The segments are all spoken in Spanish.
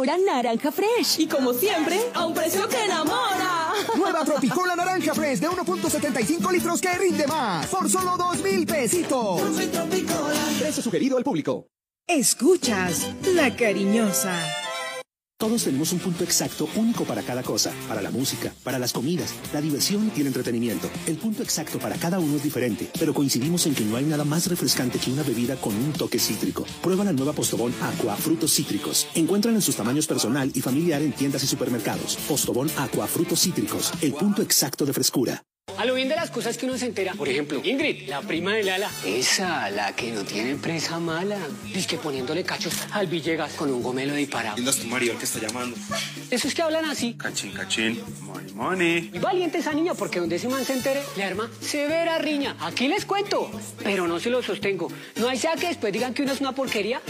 ahora naranja fresh. Y como siempre, a un precio que enamora. Nueva Tropicola Naranja Fresh de 1.75 litros que rinde más. Por solo 2 mil pesitos. Precio sugerido al público. Escuchas La Cariñosa. Todos tenemos un punto exacto único para cada cosa, para la música, para las comidas, la diversión y el entretenimiento. El punto exacto para cada uno es diferente, pero coincidimos en que no hay nada más refrescante que una bebida con un toque cítrico. Prueba la nueva Postobón Aqua Frutos Cítricos. Encuentran en sus tamaños personal y familiar en tiendas y supermercados. Postobón Aqua Frutos Cítricos, el punto exacto de frescura. De las cosas que uno se entera. Por ejemplo, Ingrid, la prima de Lala. Esa, la que no tiene empresa mala. Dice que poniéndole cachos al Villegas con un gomelo disparado. ¿Quién es tu marido el que está llamando? Eso es que hablan así. Cachín, cachín. Money, money. Y valiente esa niña, porque donde ese man se entere, le arma severa riña. Aquí les cuento, pero no se lo sostengo. No hay sea que después digan que uno es una porquería.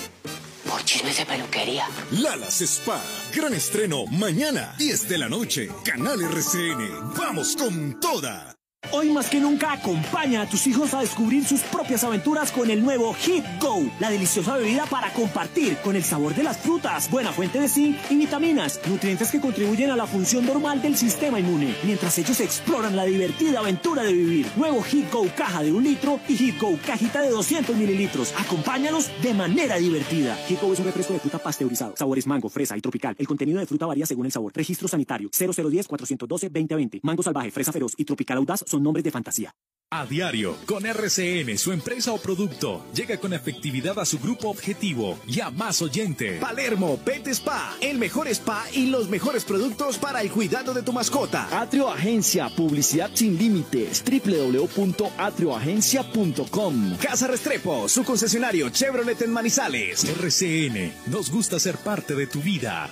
Por chismes de peluquería. Lalas Spa. Gran estreno mañana, 10 de la noche. Canal RCN. Vamos con toda. Hoy más que nunca acompaña a tus hijos a descubrir sus propias aventuras con el nuevo Hit Go, la deliciosa bebida para compartir con el sabor de las frutas, buena fuente de zinc y vitaminas, nutrientes que contribuyen a la función normal del sistema inmune, mientras ellos exploran la divertida aventura de vivir. Nuevo Hit Go caja de un litro y Hit Go cajita de 200 mililitros. Acompáñalos de manera divertida. Hit Go es un refresco de fruta pasteurizado, sabores mango, fresa y tropical. El contenido de fruta varía según el sabor. Registro sanitario 0010-412-2020. Mango salvaje, fresa feroz y tropical audaz son nombres de fantasía. A diario, con RCN, su empresa o producto, llega con efectividad a su grupo objetivo y a más oyentes. Palermo Pet Spa, el mejor spa y los mejores productos para el cuidado de tu mascota. Atrio Agencia, publicidad sin límites, www.atrioagencia.com. Casa Restrepo, su concesionario Chevrolet en Manizales. RCN, nos gusta ser parte de tu vida.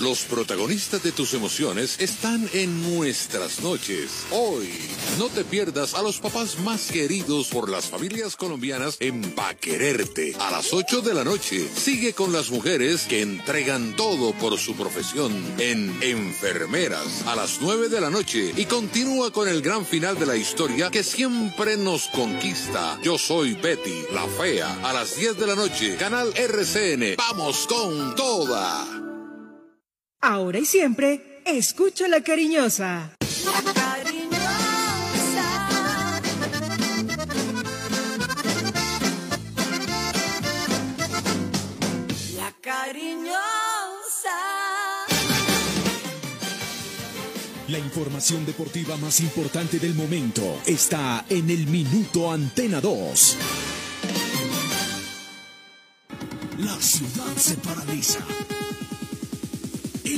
Los protagonistas de tus emociones están en nuestras noches. Hoy, no te pierdas a los papás más queridos por las familias colombianas en Pa Quererte. A las 8 de la noche, sigue con las mujeres que entregan todo por su profesión en Enfermeras. A las 9 de la noche y continúa con el gran final de la historia que siempre nos conquista. Yo soy Betty, la fea. A las 10 de la noche, Canal RCN. Vamos con toda. Ahora y siempre, escucha la cariñosa. La cariñosa. La cariñosa. La información deportiva más importante del momento está en el Minuto Antena 2. La ciudad se paraliza.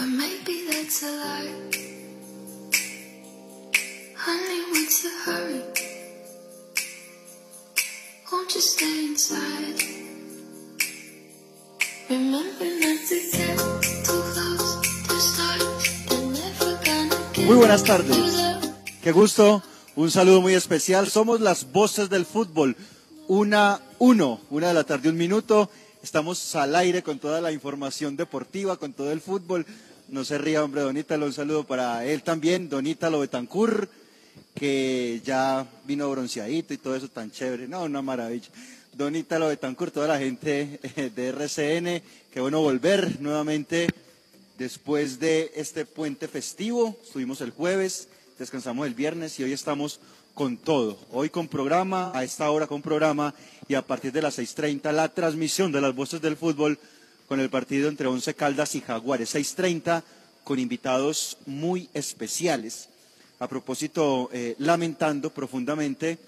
But maybe that's a lie. Honey, what's the hurry? Won't you stay inside? Remember not to get too close to start and never gonna get Muy buenas tardes. Qué gusto. Un saludo muy especial. Somos las voces del fútbol. Una, uno, una de la tarde, un minuto. Estamos al aire con toda la información deportiva, con todo el fútbol. No se ría, hombre, Don Ítalo. Un saludo para él también, Don Ítalo Betancur, que ya vino bronceadito y todo eso tan chévere. No, una maravilla. Don Ítalo Betancur, toda la gente eh, de RCN. Qué bueno volver nuevamente después de este puente festivo. Estuvimos el jueves, descansamos el viernes y hoy estamos con todo. Hoy con programa, a esta hora con programa y a partir de las 6.30 la transmisión de las voces del fútbol con el partido entre Once Caldas y Jaguares. 6.30 con invitados muy especiales. A propósito, eh, lamentando profundamente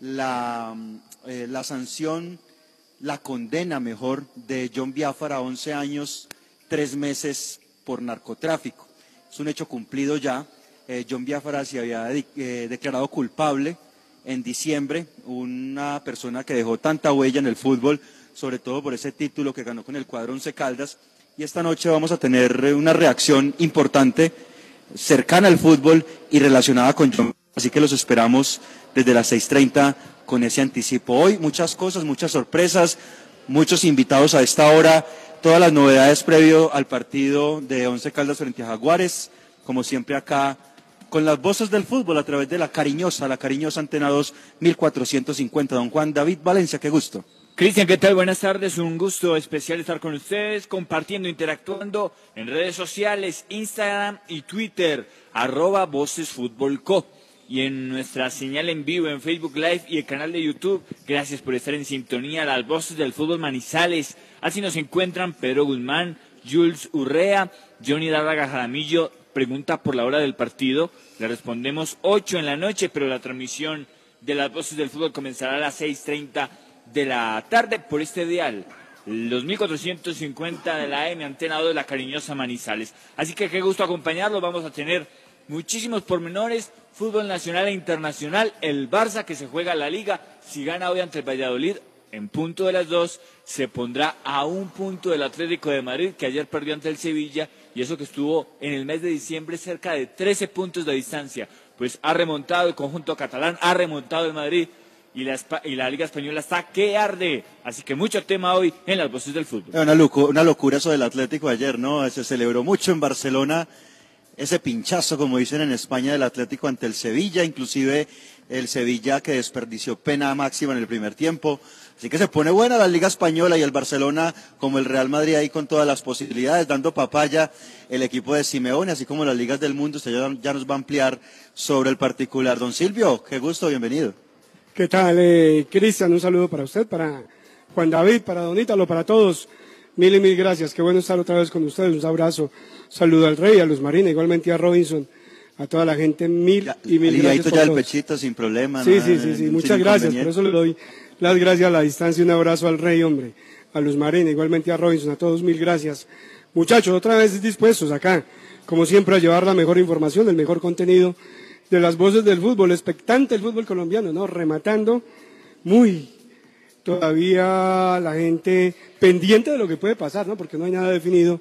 la, eh, la sanción, la condena mejor de John Biafara a 11 años, tres meses por narcotráfico. Es un hecho cumplido ya. Eh, John Biafara se había eh, declarado culpable en diciembre, una persona que dejó tanta huella en el fútbol, sobre todo por ese título que ganó con el cuadro Once Caldas. Y esta noche vamos a tener eh, una reacción importante, cercana al fútbol y relacionada con John. Así que los esperamos desde las 6.30 con ese anticipo. Hoy muchas cosas, muchas sorpresas, muchos invitados a esta hora, todas las novedades previo al partido de Once Caldas frente a Jaguares, como siempre acá con las voces del fútbol a través de la cariñosa, la cariñosa Antena 2 1450. Don Juan David Valencia, qué gusto. Cristian, ¿qué tal? Buenas tardes. Un gusto especial estar con ustedes, compartiendo, interactuando en redes sociales, Instagram y Twitter, arroba Voces Fútbol Co. Y en nuestra señal en vivo en Facebook Live y el canal de YouTube. Gracias por estar en sintonía. Las voces del fútbol Manizales. Así nos encuentran Pedro Guzmán, Jules Urrea, Johnny Darraga Jaramillo, pregunta por la hora del partido. Le respondemos 8 en la noche, pero la transmisión de las voces del fútbol comenzará a las 6.30 de la tarde por este dial. Los 1450 de la M, Antena 2 de la cariñosa Manizales. Así que qué gusto acompañarlos. Vamos a tener muchísimos pormenores. Fútbol nacional e internacional. El Barça que se juega la liga. Si gana hoy ante el Valladolid, en punto de las dos, se pondrá a un punto del Atlético de Madrid, que ayer perdió ante el Sevilla, y eso que estuvo en el mes de diciembre cerca de 13 puntos de distancia. Pues ha remontado el conjunto catalán, ha remontado el Madrid, y la, Liga Española está que arde. Así que mucho tema hoy en las voces del fútbol. Una locura eso del Atlético ayer, ¿no? Se celebró mucho en Barcelona ese pinchazo, como dicen en España, del Atlético ante el Sevilla, inclusive el Sevilla que desperdició pena máxima en el primer tiempo. Así que se pone buena la Liga Española y el Barcelona, como el Real Madrid ahí con todas las posibilidades, dando papaya el equipo de Simeone, así como las ligas del mundo. Usted ya, ya nos va a ampliar sobre el particular. Don Silvio, qué gusto, bienvenido. ¿Qué tal, eh, Cristian? Un saludo para usted, para Juan David, para Don Ítalo, para todos. Mil y mil gracias. Qué bueno estar otra vez con ustedes. Un abrazo. Saludo al Rey, a Luz Marina, igualmente a Robinson, a toda la gente. Mil ya, y mil gracias. ya el pechito sin problema. Sí, sí, sí, sí. Muchas gracias. Por eso le doy las gracias a la distancia. Un abrazo al Rey, hombre. A Luz Marina, igualmente a Robinson, a todos mil gracias. Muchachos, otra vez dispuestos acá, como siempre, a llevar la mejor información, el mejor contenido de las voces del fútbol, expectante el fútbol colombiano, ¿no? Rematando muy todavía la gente pendiente de lo que puede pasar, ¿no? Porque no hay nada definido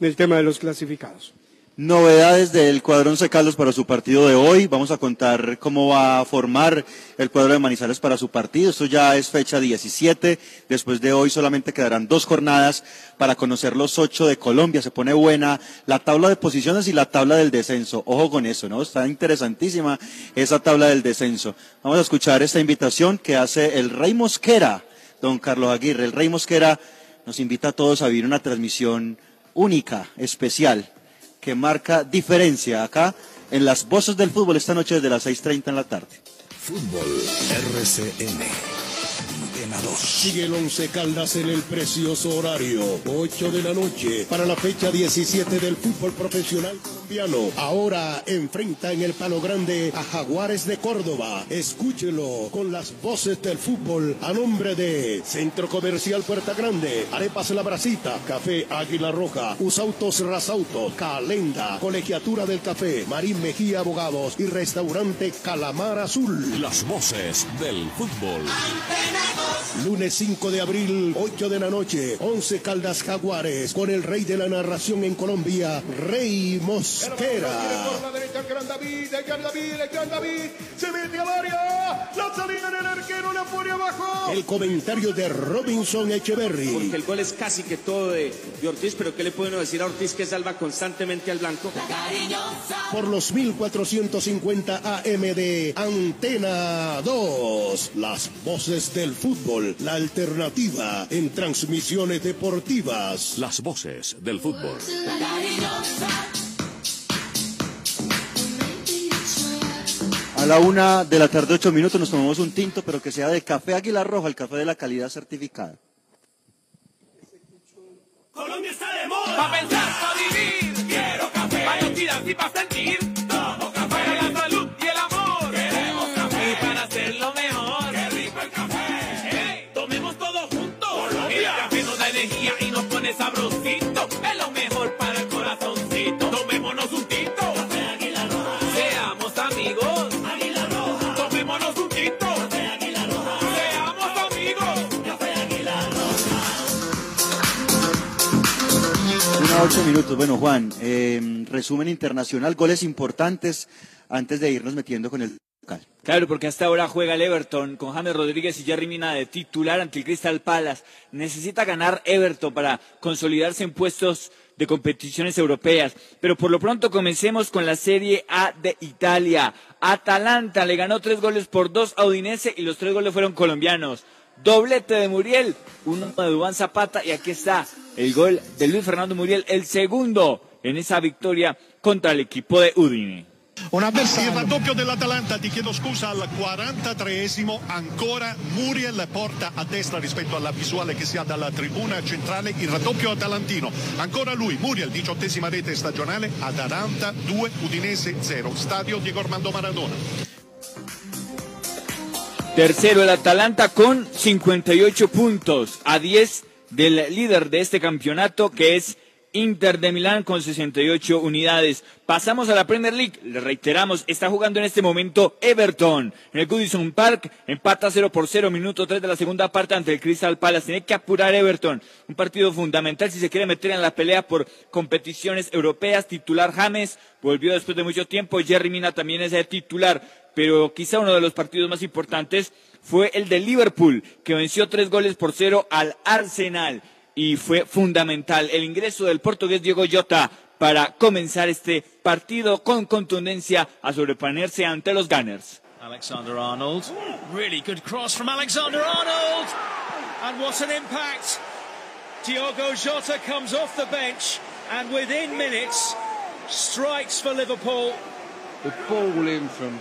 en el tema de los clasificados. Novedades del cuadrón Carlos para su partido de hoy. Vamos a contar cómo va a formar el cuadro de Manizales para su partido. Esto ya es fecha 17. Después de hoy solamente quedarán dos jornadas para conocer los ocho de Colombia. Se pone buena la tabla de posiciones y la tabla del descenso. Ojo con eso, ¿no? Está interesantísima esa tabla del descenso. Vamos a escuchar esta invitación que hace el Rey Mosquera, don Carlos Aguirre. El Rey Mosquera nos invita a todos a vivir una transmisión única, especial que marca diferencia acá en las voces del fútbol esta noche desde las 6.30 en la tarde. Fútbol RCN. Antena 2. Sigue el Once Caldas en el precioso horario. 8 de la noche para la fecha 17 del fútbol profesional colombiano. Ahora enfrenta en el Palo Grande a Jaguares de Córdoba. Escúchelo con las voces del fútbol a nombre de Centro Comercial Puerta Grande, Arepas La Bracita, Café Águila Roja, Usautos Rasautos, Calenda, Colegiatura del Café, Marín Mejía Abogados y Restaurante Calamar Azul. Las voces del fútbol. Lunes 5 de abril, 8 de la noche, 11 Caldas Jaguares, con el rey de la narración en Colombia, Rey Mosquera. Por la derecha, el gran David, el gran David, el gran David, se mete al área, la salida del arquero, la pone abajo. El comentario de Robinson Echeverry. Porque el gol es casi que todo de, de Ortiz, pero ¿qué le pueden decir a Ortiz que salva constantemente al blanco? Por los 1450 AM de Antena 2, las voces del fútbol, la alternativa en transmisiones deportivas. Las voces del fútbol. A la una de la tarde, ocho minutos, nos tomamos un tinto, pero que sea de café Águila Roja, el café de la calidad certificada. Colombia está de moda. Pa' pensar, pa' vivir. Quiero café. Pa' y pa' sentir. energía y nos pone sabrosito. Es lo mejor para el corazoncito. Tomémonos un tito. Café Águila Roja. Seamos amigos. Águila Roja. Tomémonos un tito. Café Águila Roja. Seamos amigos. Café Águila Roja. Una ocho minutos. Bueno, Juan, eh, resumen internacional, goles importantes antes de irnos metiendo con el Claro, porque hasta ahora juega el Everton con James Rodríguez y Jerry Mina de titular ante el Crystal Palace. Necesita ganar Everton para consolidarse en puestos de competiciones europeas. Pero por lo pronto comencemos con la Serie A de Italia. Atalanta le ganó tres goles por dos a Udinese y los tres goles fueron colombianos. Doblete de Muriel, uno de Dubán Zapata y aquí está el gol de Luis Fernando Muriel, el segundo en esa victoria contra el equipo de Udine. Un avversario. Il raddoppio dell'Atalanta, ti chiedo scusa, al 43esimo ancora Muriel porta a destra rispetto alla visuale che si ha dalla tribuna centrale il raddoppio atalantino. Ancora lui, Muriel, diciottesima rete stagionale, Atalanta 2, Udinese 0, stadio Diego Armando Maradona. Tercero el Atalanta con 58 puntos a 10 del líder de este campeonato que es Inter de Milán con 68 unidades. Pasamos a la Premier League. Le reiteramos, está jugando en este momento Everton en el Goodison Park. Empata 0 por 0, minuto 3 de la segunda parte ante el Crystal Palace. Tiene que apurar Everton. Un partido fundamental si se quiere meter en la pelea por competiciones europeas. Titular James volvió después de mucho tiempo. Jerry Mina también es el titular. Pero quizá uno de los partidos más importantes fue el de Liverpool, que venció tres goles por cero al Arsenal y fue fundamental el ingreso del portugués Diego Jota para comenzar este partido con contundencia a sobreponerse ante los Gunners. Alexander Arnold, really good cross from Alexander Arnold, and what an impact! Diogo Jota comes off the bench and within minutes strikes for Liverpool. The ball in from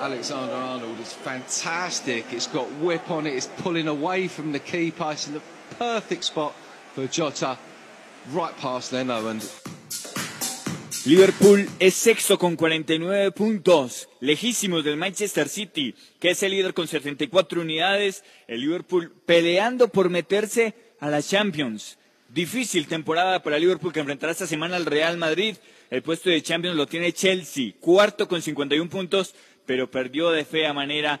Alexander Arnold is fantastic. It's got whip on it. It's pulling away from the keeper. It's in the perfect spot Liverpool es sexto con 49 puntos, lejísimos del Manchester City, que es el líder con 74 unidades. El Liverpool peleando por meterse a la Champions. Difícil temporada para Liverpool que enfrentará esta semana al Real Madrid. El puesto de Champions lo tiene Chelsea, cuarto con 51 puntos, pero perdió de fea manera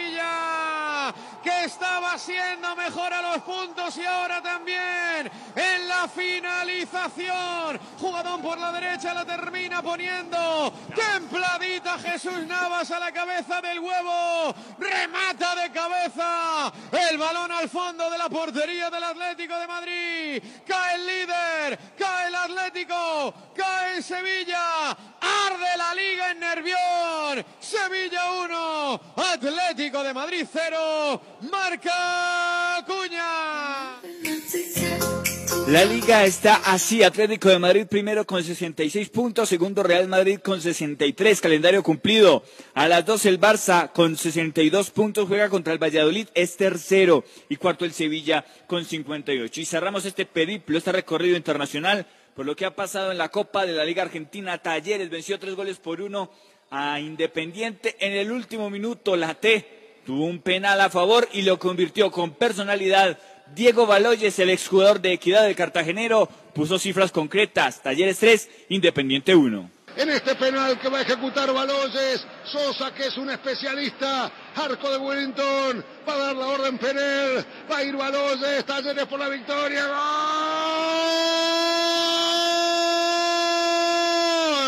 que estaba siendo mejor a los puntos y ahora también en la finalización, jugadón por la derecha, la termina poniendo, templadita Jesús Navas a la cabeza del huevo, remata de cabeza, el balón al fondo de la portería del Atlético de Madrid, cae el líder, cae el Atlético, cae en Sevilla, arde la liga en Nervión, Sevilla 1, Atlético de Madrid 0, marca Cuña. La liga está así, Atlético de Madrid primero con 66 puntos, segundo Real Madrid con 63, calendario cumplido. A las 12 el Barça con 62 puntos juega contra el Valladolid, es tercero y cuarto el Sevilla con 58. Y cerramos este periplo, este recorrido internacional por lo que ha pasado en la Copa de la Liga Argentina. Talleres venció tres goles por uno a Independiente en el último minuto. La T tuvo un penal a favor y lo convirtió con personalidad Diego Baloyes, el exjugador de Equidad del Cartagenero, puso cifras concretas. Talleres 3, Independiente 1. En este penal que va a ejecutar Baloyes, Sosa, que es un especialista, arco de Wellington, va a dar la orden Penel, va a ir Baloyes, Talleres por la victoria.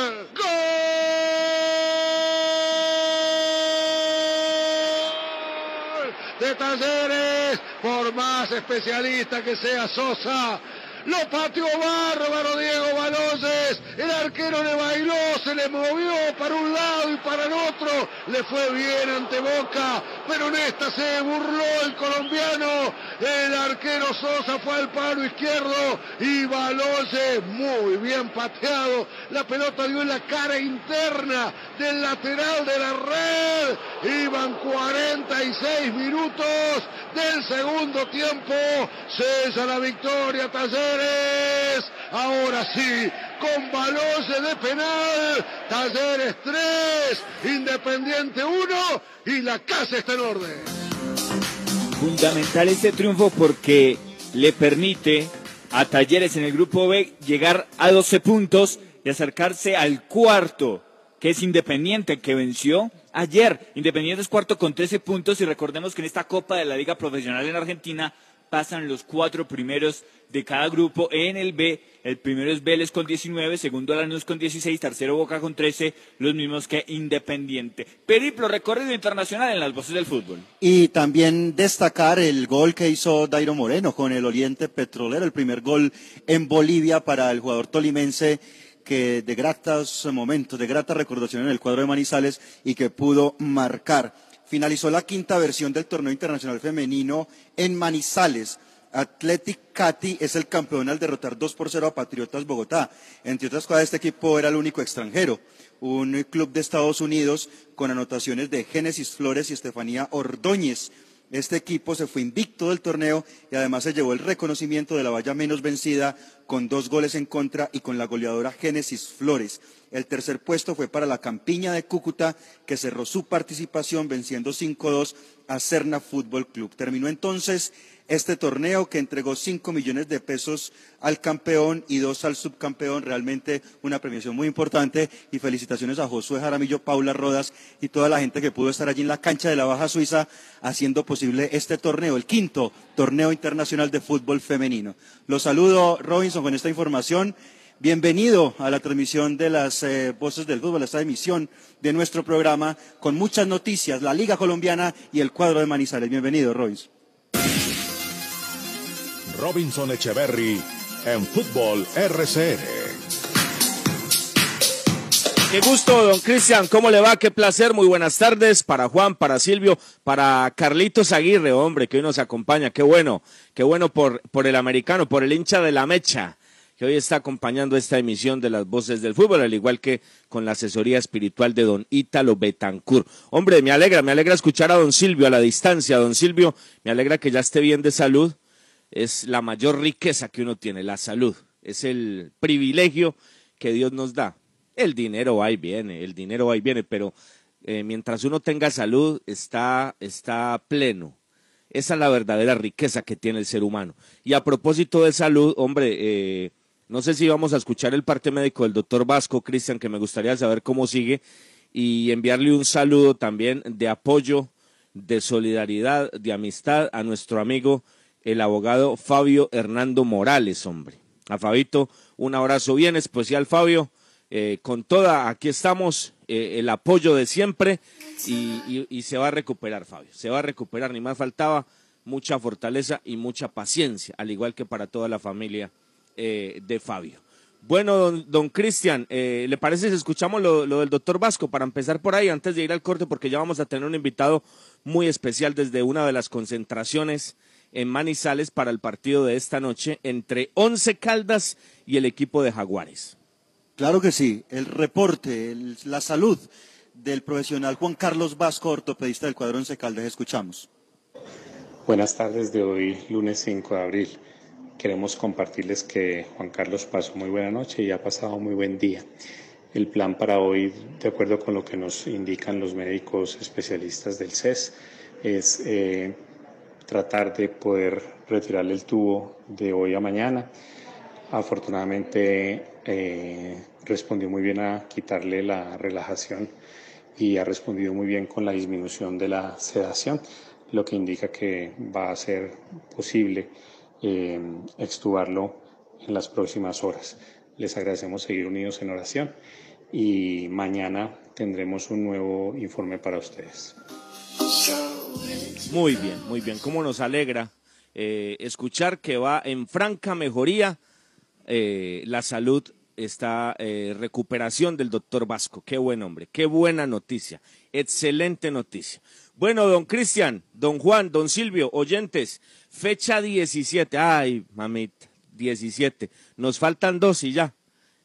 ¡Gol! ¡Gol! Talleres, por más especialista que sea Sosa, lo pateó bárbaro Diego Baloyes. El arquero le bailó, se le movió para un lado y para el otro. Le fue bien ante Boca, pero en esta se burló el colombiano El arquero Sosa fue al palo izquierdo y Baloye muy bien pateado. La pelota dio en la cara interna del lateral de la red. Iban 46 minutos del segundo tiempo. Cesa la victoria Talleres. Ahora sí, con Baloye de penal. Talleres 3, Independiente 1 y la casa está en orden. Fundamental este triunfo porque le permite a Talleres en el grupo B llegar a 12 puntos y acercarse al cuarto, que es Independiente, que venció ayer. Independiente es cuarto con 13 puntos y recordemos que en esta Copa de la Liga Profesional en Argentina pasan los cuatro primeros de cada grupo en el B. El primero es Vélez con 19, segundo Lanús con 16, tercero Boca con 13, los mismos que Independiente. Periplo recorrido internacional en las voces del fútbol. Y también destacar el gol que hizo Dairo Moreno con el Oriente Petrolero, el primer gol en Bolivia para el jugador tolimense que de gratas momentos, de grata recordación en el cuadro de Manizales y que pudo marcar finalizó la quinta versión del torneo internacional femenino en Manizales. Athletic Cati es el campeón al derrotar 2 por 0 a Patriotas Bogotá. Entre otras cosas, este equipo era el único extranjero. Un club de Estados Unidos con anotaciones de Génesis Flores y Estefanía Ordóñez. Este equipo se fue invicto del torneo y además se llevó el reconocimiento de la valla menos vencida con dos goles en contra y con la goleadora Génesis Flores. El tercer puesto fue para la Campiña de Cúcuta, que cerró su participación venciendo 5-2 a Cerna Fútbol Club. Terminó entonces este torneo que entregó 5 millones de pesos al campeón y dos al subcampeón. Realmente una premiación muy importante y felicitaciones a Josué Jaramillo, Paula Rodas y toda la gente que pudo estar allí en la cancha de la Baja Suiza haciendo posible este torneo, el quinto torneo internacional de fútbol femenino. Los saludo, Robinson, con esta información. Bienvenido a la transmisión de las eh, voces del fútbol, a esta emisión de nuestro programa con muchas noticias, la Liga Colombiana y el cuadro de Manizales. Bienvenido, Robinson. Robinson Echeverry en Fútbol RCN. Qué gusto, don Cristian. ¿Cómo le va? Qué placer. Muy buenas tardes para Juan, para Silvio, para Carlitos Aguirre, hombre, que hoy nos acompaña. Qué bueno, qué bueno por, por el americano, por el hincha de la mecha, que hoy está acompañando esta emisión de las voces del fútbol, al igual que con la asesoría espiritual de don Ítalo Betancur. Hombre, me alegra, me alegra escuchar a don Silvio a la distancia. Don Silvio, me alegra que ya esté bien de salud. Es la mayor riqueza que uno tiene, la salud. Es el privilegio que Dios nos da. El dinero va y viene, el dinero va y viene, pero eh, mientras uno tenga salud, está, está pleno. Esa es la verdadera riqueza que tiene el ser humano. Y a propósito de salud, hombre, eh, no sé si vamos a escuchar el parte médico del doctor Vasco, Cristian, que me gustaría saber cómo sigue, y enviarle un saludo también de apoyo, de solidaridad, de amistad a nuestro amigo, el abogado Fabio Hernando Morales, hombre. A Fabito, un abrazo bien especial, Fabio. Eh, con toda, aquí estamos, eh, el apoyo de siempre y, se va a recuperar, Fabio. Se va a recuperar, ni más faltaba mucha fortaleza y mucha paciencia, al igual que para toda la familia eh, de Fabio. Bueno, don, don Cristian, eh, ¿le parece si escuchamos lo, lo, del doctor Vasco para empezar por ahí antes de ir al corte? Porque ya vamos a tener un invitado muy especial desde una de las concentraciones en Manizales para el partido de esta noche entre Once Caldas y el equipo de Jaguares. Claro que sí, el reporte, el, la salud del profesional Juan Carlos Vasco, ortopedista del cuadro Once Caldas, escuchamos. Buenas tardes de hoy, lunes 5 de abril. Queremos compartirles que Juan Carlos pasó muy buena noche y ha pasado muy buen día. El plan para hoy, de acuerdo con lo que nos indican los médicos especialistas del CES, es eh, tratar de poder retirarle el tubo de hoy a mañana. Afortunadamente eh, respondió muy bien a quitarle la relajación y ha respondido muy bien con la disminución de la sedación lo que indica que va a ser posible eh, extubarlo en las próximas horas. Les agradecemos seguir unidos en oración y mañana tendremos un nuevo informe para ustedes. Muy bien, muy bien. ¿Cómo nos alegra eh, escuchar que va en franca mejoría eh, la salud esta eh, recuperación del doctor Vasco. Qué buen hombre, qué buena noticia, excelente noticia. Bueno, don Cristian, don Juan, don Silvio, oyentes, Fecha 17. Ay, mamita, 17. Nos faltan dos y ya.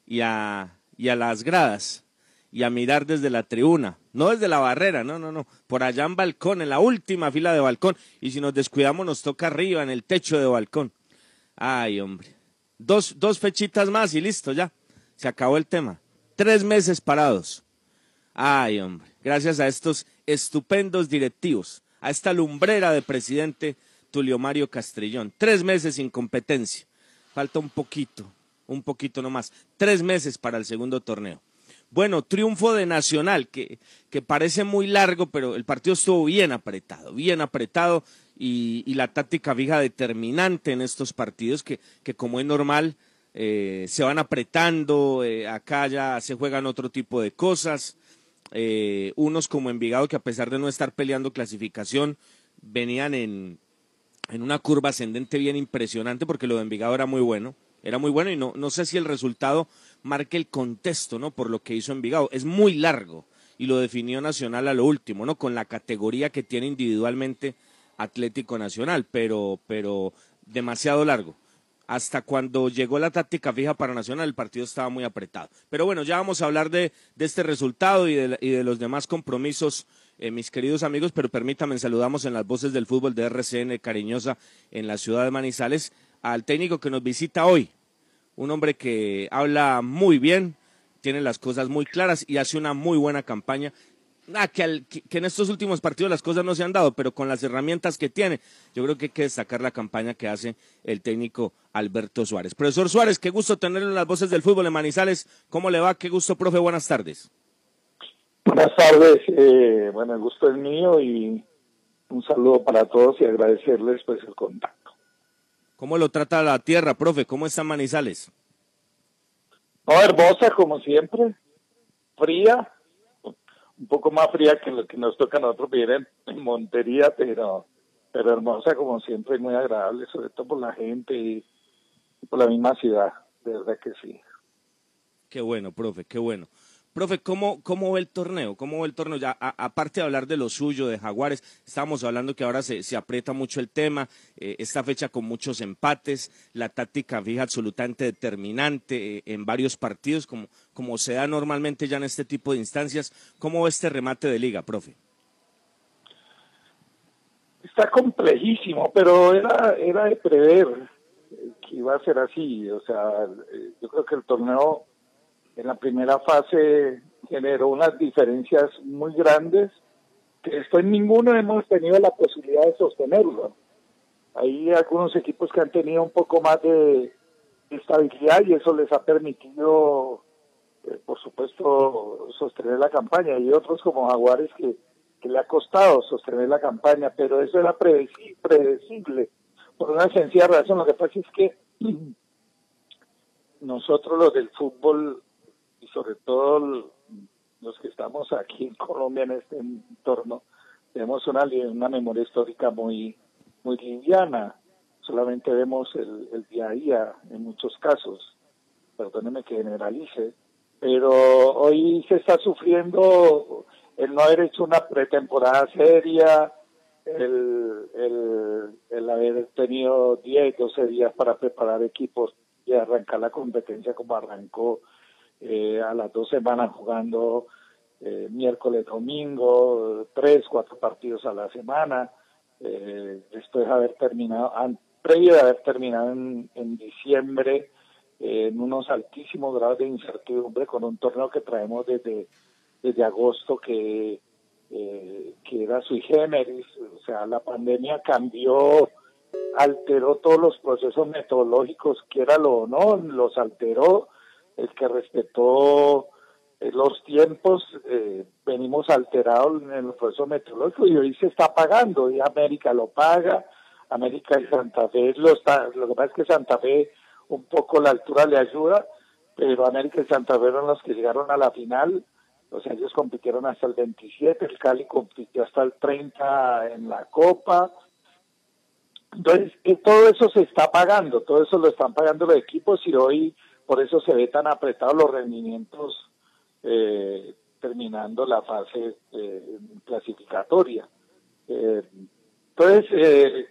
Y a, y a las gradas. Y a mirar desde la tribuna. No desde la barrera, no, no, no. Por allá en balcón, en la última fila de balcón. Y si nos descuidamos, nos toca arriba, en el techo de balcón. Ay, hombre. Dos, dos fechitas más y listo, ya. Se acabó el tema. Tres meses parados. Ay, hombre. Gracias a estos estupendos directivos. A esta lumbrera de presidente Tulio Mario Castrillón. Tres meses sin competencia. Falta un poquito, un poquito nomás. Tres meses para el segundo torneo. Bueno, triunfo de Nacional, que, que parece muy largo, pero el partido estuvo bien apretado, bien apretado y, la táctica fija determinante en estos partidos que, que como es normal, eh, se van apretando, eh, acá ya se juegan otro tipo de cosas. Eh, unos como Envigado que a pesar de no estar peleando clasificación, venían en, en una curva ascendente bien impresionante porque lo de Envigado era muy bueno, era muy bueno y no, no sé si el resultado marque el contexto, ¿no? Por lo que hizo Envigado. Es muy largo y lo definió Nacional a lo último, ¿no? Con la categoría que tiene individualmente Atlético Nacional, pero, pero demasiado largo. Hasta cuando llegó la táctica fija para Nacional, el partido estaba muy apretado. Pero bueno, ya vamos a hablar de, de este resultado y de, y de, los demás compromisos, eh, mis queridos amigos, pero permítanme, saludamos en las voces del fútbol de RCN Cariñosa en la ciudad de Manizales al técnico que nos visita hoy, un hombre que habla muy bien, tiene las cosas muy claras y hace una muy buena campaña. Ah, que, que, en estos últimos partidos las cosas no se han dado, pero con las herramientas que tiene, yo creo que hay que destacar la campaña que hace el técnico Alberto Suárez. Profesor Suárez, qué gusto tenerlo en las voces del fútbol en Manizales. ¿Cómo le va? Qué gusto, profe. Buenas tardes. Buenas tardes. Eh, bueno, el gusto es mío y un saludo para todos y agradecerles pues el contacto. ¿Cómo lo trata la tierra, profe? ¿Cómo está Manizales? No, hermosa como siempre, fría, un poco más fría que lo que nos toca a nosotros vivir en, en Montería, pero, pero hermosa como siempre y muy agradable, sobre todo por la gente y, y por la misma ciudad, de verdad que sí. Qué bueno, profe, qué bueno. Profe, ¿cómo, ¿cómo ve el torneo? ¿Cómo ve el torneo? Ya, aparte de hablar de lo suyo, de Jaguares, estamos hablando que ahora se, se aprieta mucho el tema, eh, esta fecha con muchos empates, la táctica fija absolutamente determinante eh, en varios partidos, como, como se da normalmente ya en este tipo de instancias. ¿Cómo ve este remate de liga, profe? Está complejísimo, pero era, era de prever que iba a ser así. O sea, yo creo que el torneo en la primera fase generó unas diferencias muy grandes que después ninguno hemos tenido la posibilidad de sostenerlo. Hay algunos equipos que han tenido un poco más de estabilidad y eso les ha permitido, eh, por supuesto, sostener la campaña. Y otros como Jaguares que, que le ha costado sostener la campaña, pero eso era predecible por una sencilla razón. Lo que pasa es que nosotros los del fútbol sobre todo los que estamos aquí en Colombia en este entorno, tenemos una, memoria histórica muy, muy liviana. Solamente vemos el, día a día en muchos casos. Perdóneme que generalice. Pero hoy se está sufriendo el no haber hecho una pretemporada seria, el, el, el haber tenido 10, 12 días para preparar equipos y arrancar la competencia como arrancó eh, a las dos semanas jugando eh, miércoles, domingo, tres, cuatro partidos a la semana, eh, después de haber terminado, previo de haber terminado en, en diciembre eh, en unos altísimos grados de incertidumbre con un torneo que traemos desde, desde agosto que, eh, que era sui generis, o sea, la pandemia cambió alteró todos los procesos metodológicos, quiéralo o no, los alteró, el que respetó eh, los tiempos, eh, venimos alterados en el proceso meteorológico y hoy se está pagando, y América lo paga, América y Santa Fe lo está, lo que pasa es que Santa Fe un poco la altura le ayuda, pero América y Santa Fe fueron los que llegaron a la final, o sea, ellos compitieron hasta el 27, el Cali compitió hasta el 30 en la Copa, entonces, todo eso se está pagando, todo eso lo están pagando los equipos y hoy por eso se ve tan apretados los rendimientos eh, terminando la fase eh, clasificatoria. Eh, entonces,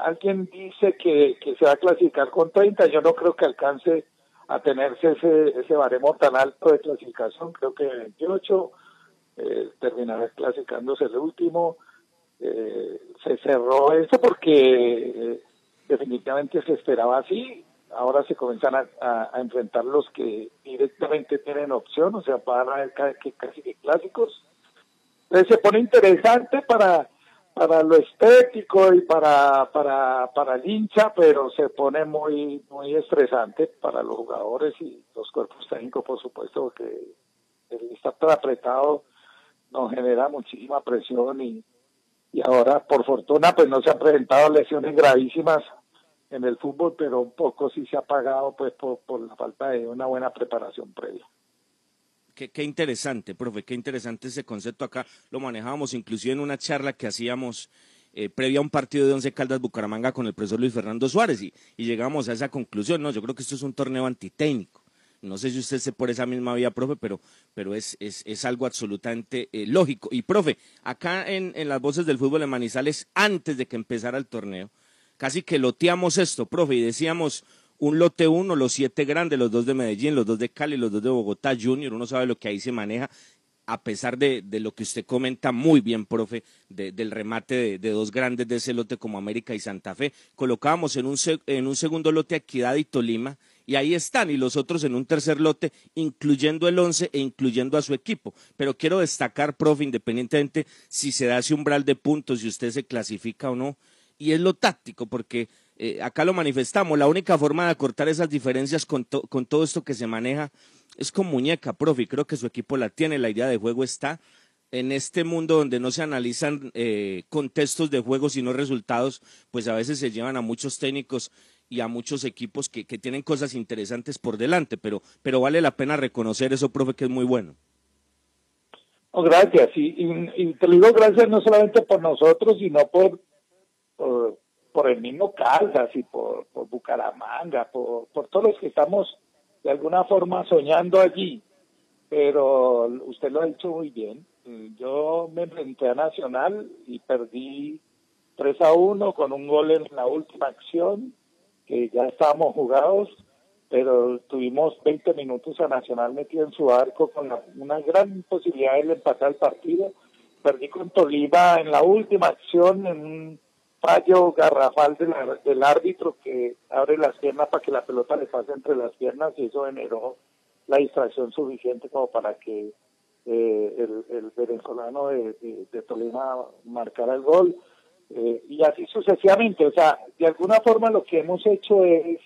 alguien dice que, se va a clasificar con 30, yo no creo que alcance a tenerse ese, ese baremo tan alto de clasificación, creo que 28 eh, terminará clasificándose el último. Eh, se cerró eso porque eh, definitivamente se esperaba así. Ahora se comienzan a, a- enfrentar los que directamente tienen opción, o sea, van a que casi que clásicos. Entonces se pone interesante para para lo estético y para para para el hincha, pero se pone muy muy estresante para los jugadores y los cuerpos técnicos, por supuesto, porque el estar tan apretado nos genera muchísima presión y, y ahora, por fortuna, pues no se han presentado lesiones gravísimas en el fútbol, pero un poco sí se ha pagado pues por, por la falta de una buena preparación previa. Qué, qué interesante, profe, qué interesante ese concepto acá. Lo manejábamos inclusive en una charla que hacíamos eh, previa a un partido de Once Caldas Bucaramanga con el profesor Luis Fernando Suárez y, y llegamos a esa conclusión. No, yo creo que esto es un torneo antitécnico. No sé si usted se por esa misma vía, profe, pero, pero es, es, es algo absolutamente eh, lógico. Y, profe, acá en, en las voces del fútbol en Manizales, antes de que empezara el torneo, casi que loteamos esto, profe, y decíamos un lote uno, los siete grandes, los dos de Medellín, los dos de Cali, los dos de Bogotá Junior, uno sabe lo que ahí se maneja, a pesar de, lo que usted comenta muy bien, profe, de- del remate de, dos grandes de ese lote como América y Santa Fe, colocábamos en un, en un segundo lote Equidad y Tolima, y ahí están, y los otros en un tercer lote, incluyendo el once e incluyendo a su equipo. Pero quiero destacar, profe, independientemente si se da ese umbral de puntos, si usted se clasifica o no, y es lo táctico, porque eh, acá lo manifestamos, la única forma de acortar esas diferencias con, to- con todo esto que se maneja es con muñeca, profe, creo que su equipo la tiene, la idea de juego está en este mundo donde no se analizan eh, contextos de juego sino resultados, pues a veces se llevan a muchos técnicos y a muchos equipos que, que tienen cosas interesantes por delante, pero, pero vale la pena reconocer eso, profe, que es muy bueno. No, gracias. Y, te digo gracias no solamente por nosotros, sino por, por, por el mismo Caldas y por, por Bucaramanga, por, por todos los que estamos de alguna forma soñando allí. Pero usted lo ha dicho muy bien. Yo me enfrenté a Nacional y perdí 3 a 1 con un gol en la última acción, que ya estábamos jugados, pero tuvimos 20 minutos a Nacional metido en su arco con la- una gran posibilidad de empatar el partido. Perdí con Tolima en la última acción en un fallo garrafal del árbitro que abre las piernas para que la pelota le pase entre las piernas y eso generó la distracción suficiente como para que eh, el, el venezolano de, de- de Tolima marcara el gol. Eh, y así sucesivamente, o sea, de alguna forma lo que hemos hecho es,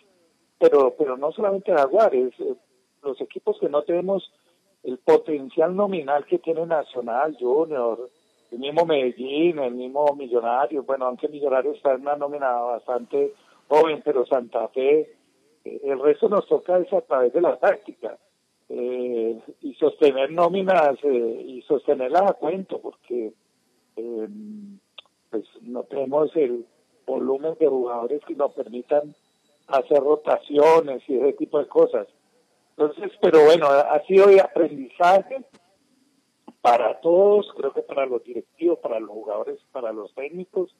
pero pero no solamente Jaguares, eh, los equipos que no tenemos el potencial nominal que tiene Nacional, Junior, el mismo Medellín, el mismo Millonario, bueno, aunque Millonario está en una nómina bastante joven, pero Santa Fe, eh, el resto nos toca es a través de la táctica eh, y sostener nóminas eh, y sostenerlas a cuento, porque eh, pues no tenemos el volumen de jugadores que nos permitan hacer rotaciones y ese tipo de cosas. Entonces, pero bueno, ha sido de aprendizaje para todos, creo que para los directivos, para los jugadores, para los técnicos,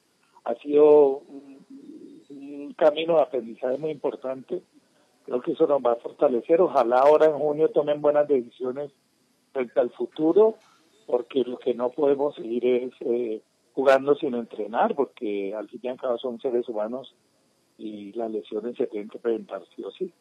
ha sido un, camino de aprendizaje muy importante. Creo que eso nos va a fortalecer. Ojalá ahora en junio tomen buenas decisiones frente al futuro, porque lo que no podemos seguir es eh, jugando sin entrenar, porque al fin y al cabo son seres humanos y las lesiones se tienen que presentar sí o sí.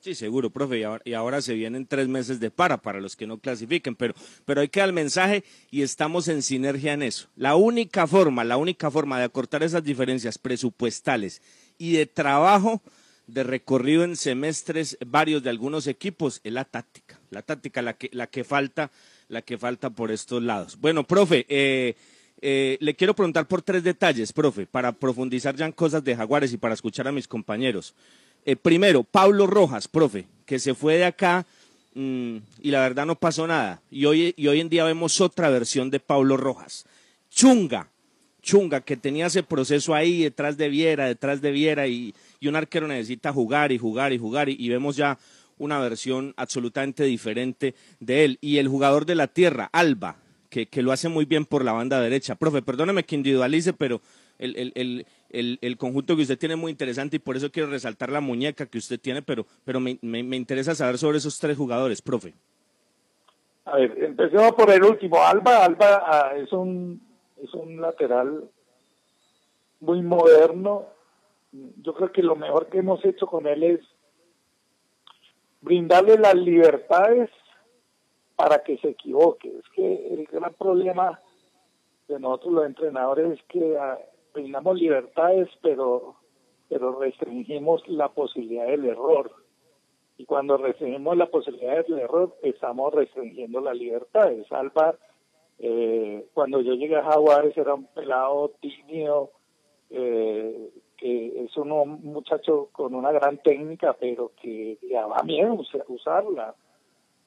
Sí, seguro, profe, y ahora, y ahora se vienen tres meses de para para los que no clasifiquen, pero, pero hay que dar el mensaje y estamos en sinergia en eso. La única forma, la única forma de acortar esas diferencias presupuestales y de trabajo de recorrido en semestres varios de algunos equipos es la táctica, la táctica la que, la que falta, la que falta por estos lados. Bueno, profe, eh, eh, le quiero preguntar por tres detalles, profe, para profundizar ya en cosas de Jaguares y para escuchar a mis compañeros. Eh, primero, Pablo Rojas, profe, que se fue de acá mm, y la verdad no pasó nada. Y hoy, y hoy en día vemos otra versión de Pablo Rojas. Chunga, Chunga, que tenía ese proceso ahí detrás de Viera, detrás de Viera, y, y un arquero necesita jugar y jugar y jugar, y, vemos ya una versión absolutamente diferente de él. Y el jugador de la tierra, Alba, que, que lo hace muy bien por la banda derecha. Profe, perdóneme que individualice, pero, el, el, el, el, conjunto que usted tiene es muy interesante y por eso quiero resaltar la muñeca que usted tiene, pero, pero me, me, me interesa saber sobre esos tres jugadores, profe. A ver, empecemos por el último. Alba, Alba ah, es un es un lateral muy moderno. Yo creo que lo mejor que hemos hecho con él es brindarle las libertades para que se equivoque. Es que el gran problema de nosotros los entrenadores es que ah, brindamos libertades, pero, pero restringimos la posibilidad del error. Y cuando restringimos la posibilidad del error, estamos restringiendo las libertades. Alba, eh, cuando yo llegué a Jaguares, era un pelado tímido, eh, que es un muchacho con una gran técnica, pero que le daba miedo usarla.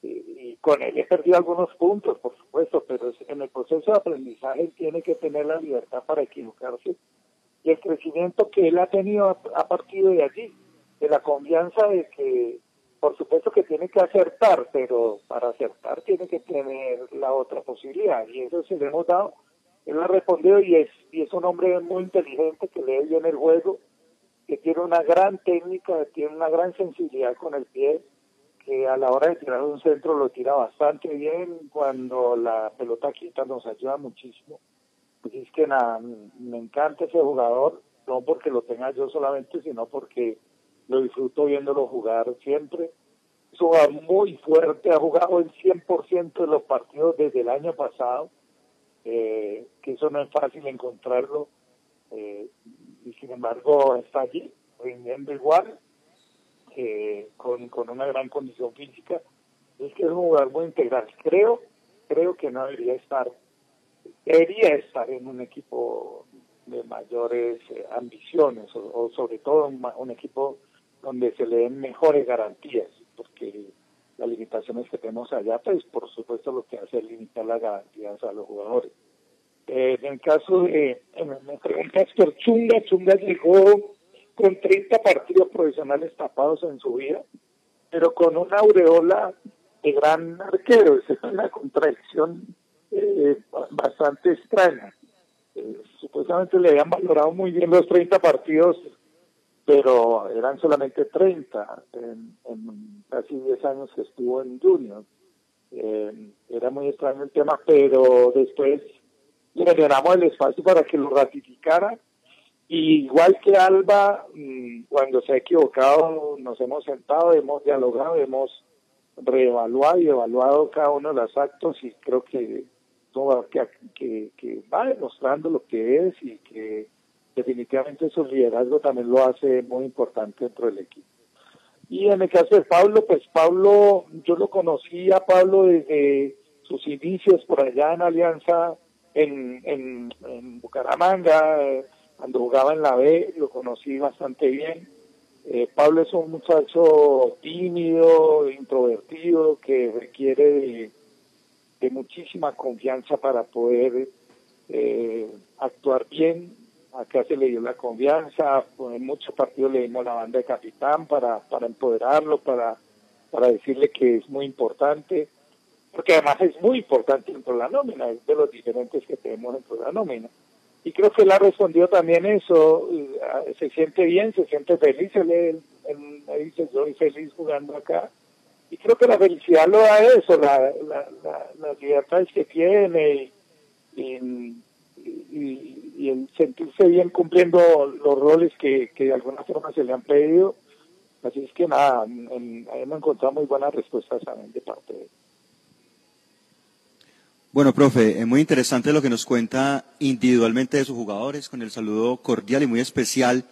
Y, con él he perdido algunos puntos, por supuesto, pero en el proceso de aprendizaje tiene que tener la libertad para equivocarse. Y el crecimiento que él ha tenido a, a partido de allí, de la confianza de que, por supuesto que tiene que acertar, pero para acertar tiene que tener la otra posibilidad. Y eso se le hemos dado él ha respondido y es, y es un hombre muy inteligente que lee bien el juego, que tiene una gran técnica, tiene una gran sensibilidad con el pie, que a la hora de tirar un centro lo tira bastante bien, cuando la pelota quita nos ayuda muchísimo. Pues es que nada, me encanta ese jugador, no porque lo tenga yo solamente, sino porque lo disfruto viéndolo jugar siempre. Es un jugador muy fuerte, ha jugado el 100% de los partidos desde el año pasado eh, que eso no es fácil encontrarlo eh, y sin embargo está allí rindiendo igual eh, con, con una gran condición física es que es un jugador muy integral creo creo que no debería estar debería estar en un equipo de mayores eh, ambiciones o, sobre todo un, un equipo donde se le den mejores garantías porque las limitaciones que tenemos allá, pues por supuesto lo que hace es limitar las garantías a los jugadores. Eh, en el caso de, me preguntas por Chunga, Chunga llegó con 30 partidos profesionales tapados en su vida, pero con una aureola de gran arquero, es una contradicción eh, bastante extraña. Eh, supuestamente le habían valorado muy bien los 30 partidos pero eran solamente 30 en, casi 10 años que estuvo en Junior. Eh, era muy extraño el tema, pero después le llenamos el espacio para que lo ratificara. Y igual que Alba, mm, cuando se ha equivocado, nos hemos sentado, hemos dialogado, hemos reevaluado y evaluado cada uno de los actos y creo que, que, que, va demostrando lo que es y que definitivamente su liderazgo también lo hace muy importante dentro del equipo. Y en el caso de Pablo, pues Pablo, yo lo conocí a Pablo desde sus inicios por allá en Alianza, en, en, Bucaramanga, cuando jugaba en la B, lo conocí bastante bien. Eh, Pablo es un muchacho tímido, introvertido, que requiere de, muchísima confianza para poder eh, actuar bien acá se le dio la confianza, en muchos partidos le dimos la banda de capitán para, para empoderarlo, para, para decirle que es muy importante, porque además es muy importante dentro de la nómina, es de los diferentes que tenemos dentro de la nómina. Y creo que él ha respondido también eso, eh, se siente bien, se siente feliz, él, él, él dice, soy feliz jugando acá. Y creo que la felicidad lo da eso, la, la, la, las libertades que tiene y, y el sentirse bien cumpliendo los roles que, que, de alguna forma se le han pedido. Así es que nada, hemos encontrado muy buenas respuestas también de parte de él. Bueno, profe, es muy interesante lo que nos cuenta individualmente de sus jugadores, con el saludo cordial y muy especial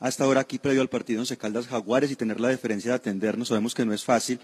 hasta ahora aquí previo al partido en Caldas Jaguares y tener la deferencia de atendernos, sabemos que no es fácil.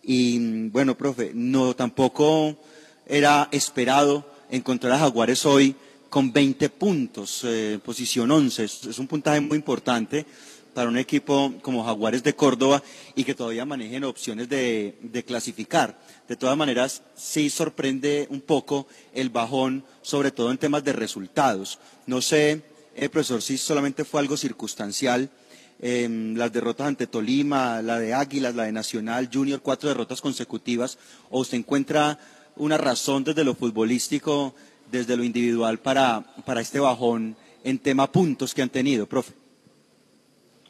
Y bueno, profe, no tampoco era esperado encontrar a Jaguares hoy con 20 puntos, eh, posición 11. Es, es, un puntaje muy importante para un equipo como Jaguares de Córdoba y que todavía manejen opciones de, de clasificar. De todas maneras, sí sorprende un poco el bajón, sobre todo en temas de resultados. No sé, eh, profesor, si solamente fue algo circunstancial. Eh, las derrotas ante Tolima, la de Águilas, la de Nacional, Junior, cuatro derrotas consecutivas, o usted encuentra una razón desde lo futbolístico, desde lo individual para, para este bajón en tema puntos que han tenido, profe.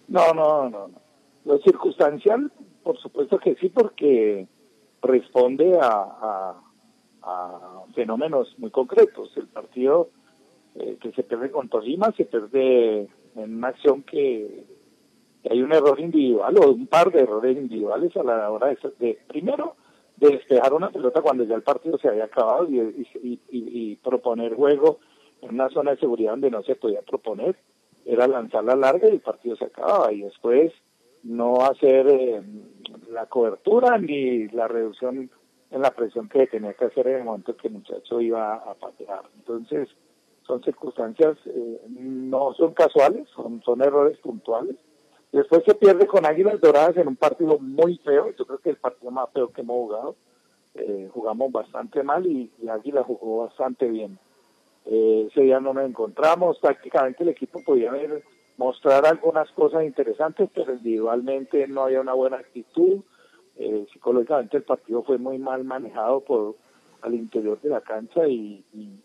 No, no, no, no. Lo circunstancial, por supuesto que sí, porque responde a, a, fenómenos muy concretos. El partido eh, que se pierde con Tolima se pierde en una acción que, hay un error individual o un par de errores individuales a la hora de, primero, de despejar una pelota cuando ya el partido se había acabado y, y, y, y proponer juego en una zona de seguridad donde no se podía proponer, era lanzarla larga y el partido se acababa y después no hacer eh, la cobertura ni la reducción en la presión que tenía que hacer en el momento que el muchacho iba a patear. Entonces, son circunstancias, eh, no son casuales, son, son errores puntuales. Después se pierde con Águilas Doradas en un partido muy feo, yo creo que el partido más feo que hemos jugado. Eh, jugamos bastante mal y, y Águila jugó bastante bien. Eh, ese día no nos encontramos, prácticamente el equipo podía ver, mostrar algunas cosas interesantes, pero individualmente no había una buena actitud. Eh, psicológicamente el partido fue muy mal manejado por al interior de la cancha y,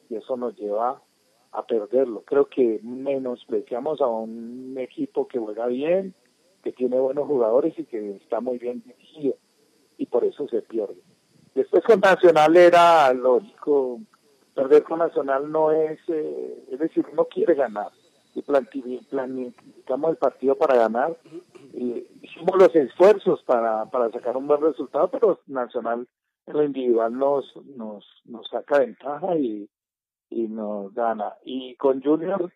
eso nos lleva a perderlo. Creo que menospreciamos a un equipo que juega bien, que tiene buenos jugadores y que está muy bien dirigido y por eso se pierde. Después con Nacional era lógico, perder con Nacional no es, eh, es decir, uno quiere ganar y planificamos el partido para ganar. Y hicimos los esfuerzos para, para sacar un buen resultado, pero Nacional en lo individual nos, nos, nos saca ventaja y, y nos gana. Y con Junior,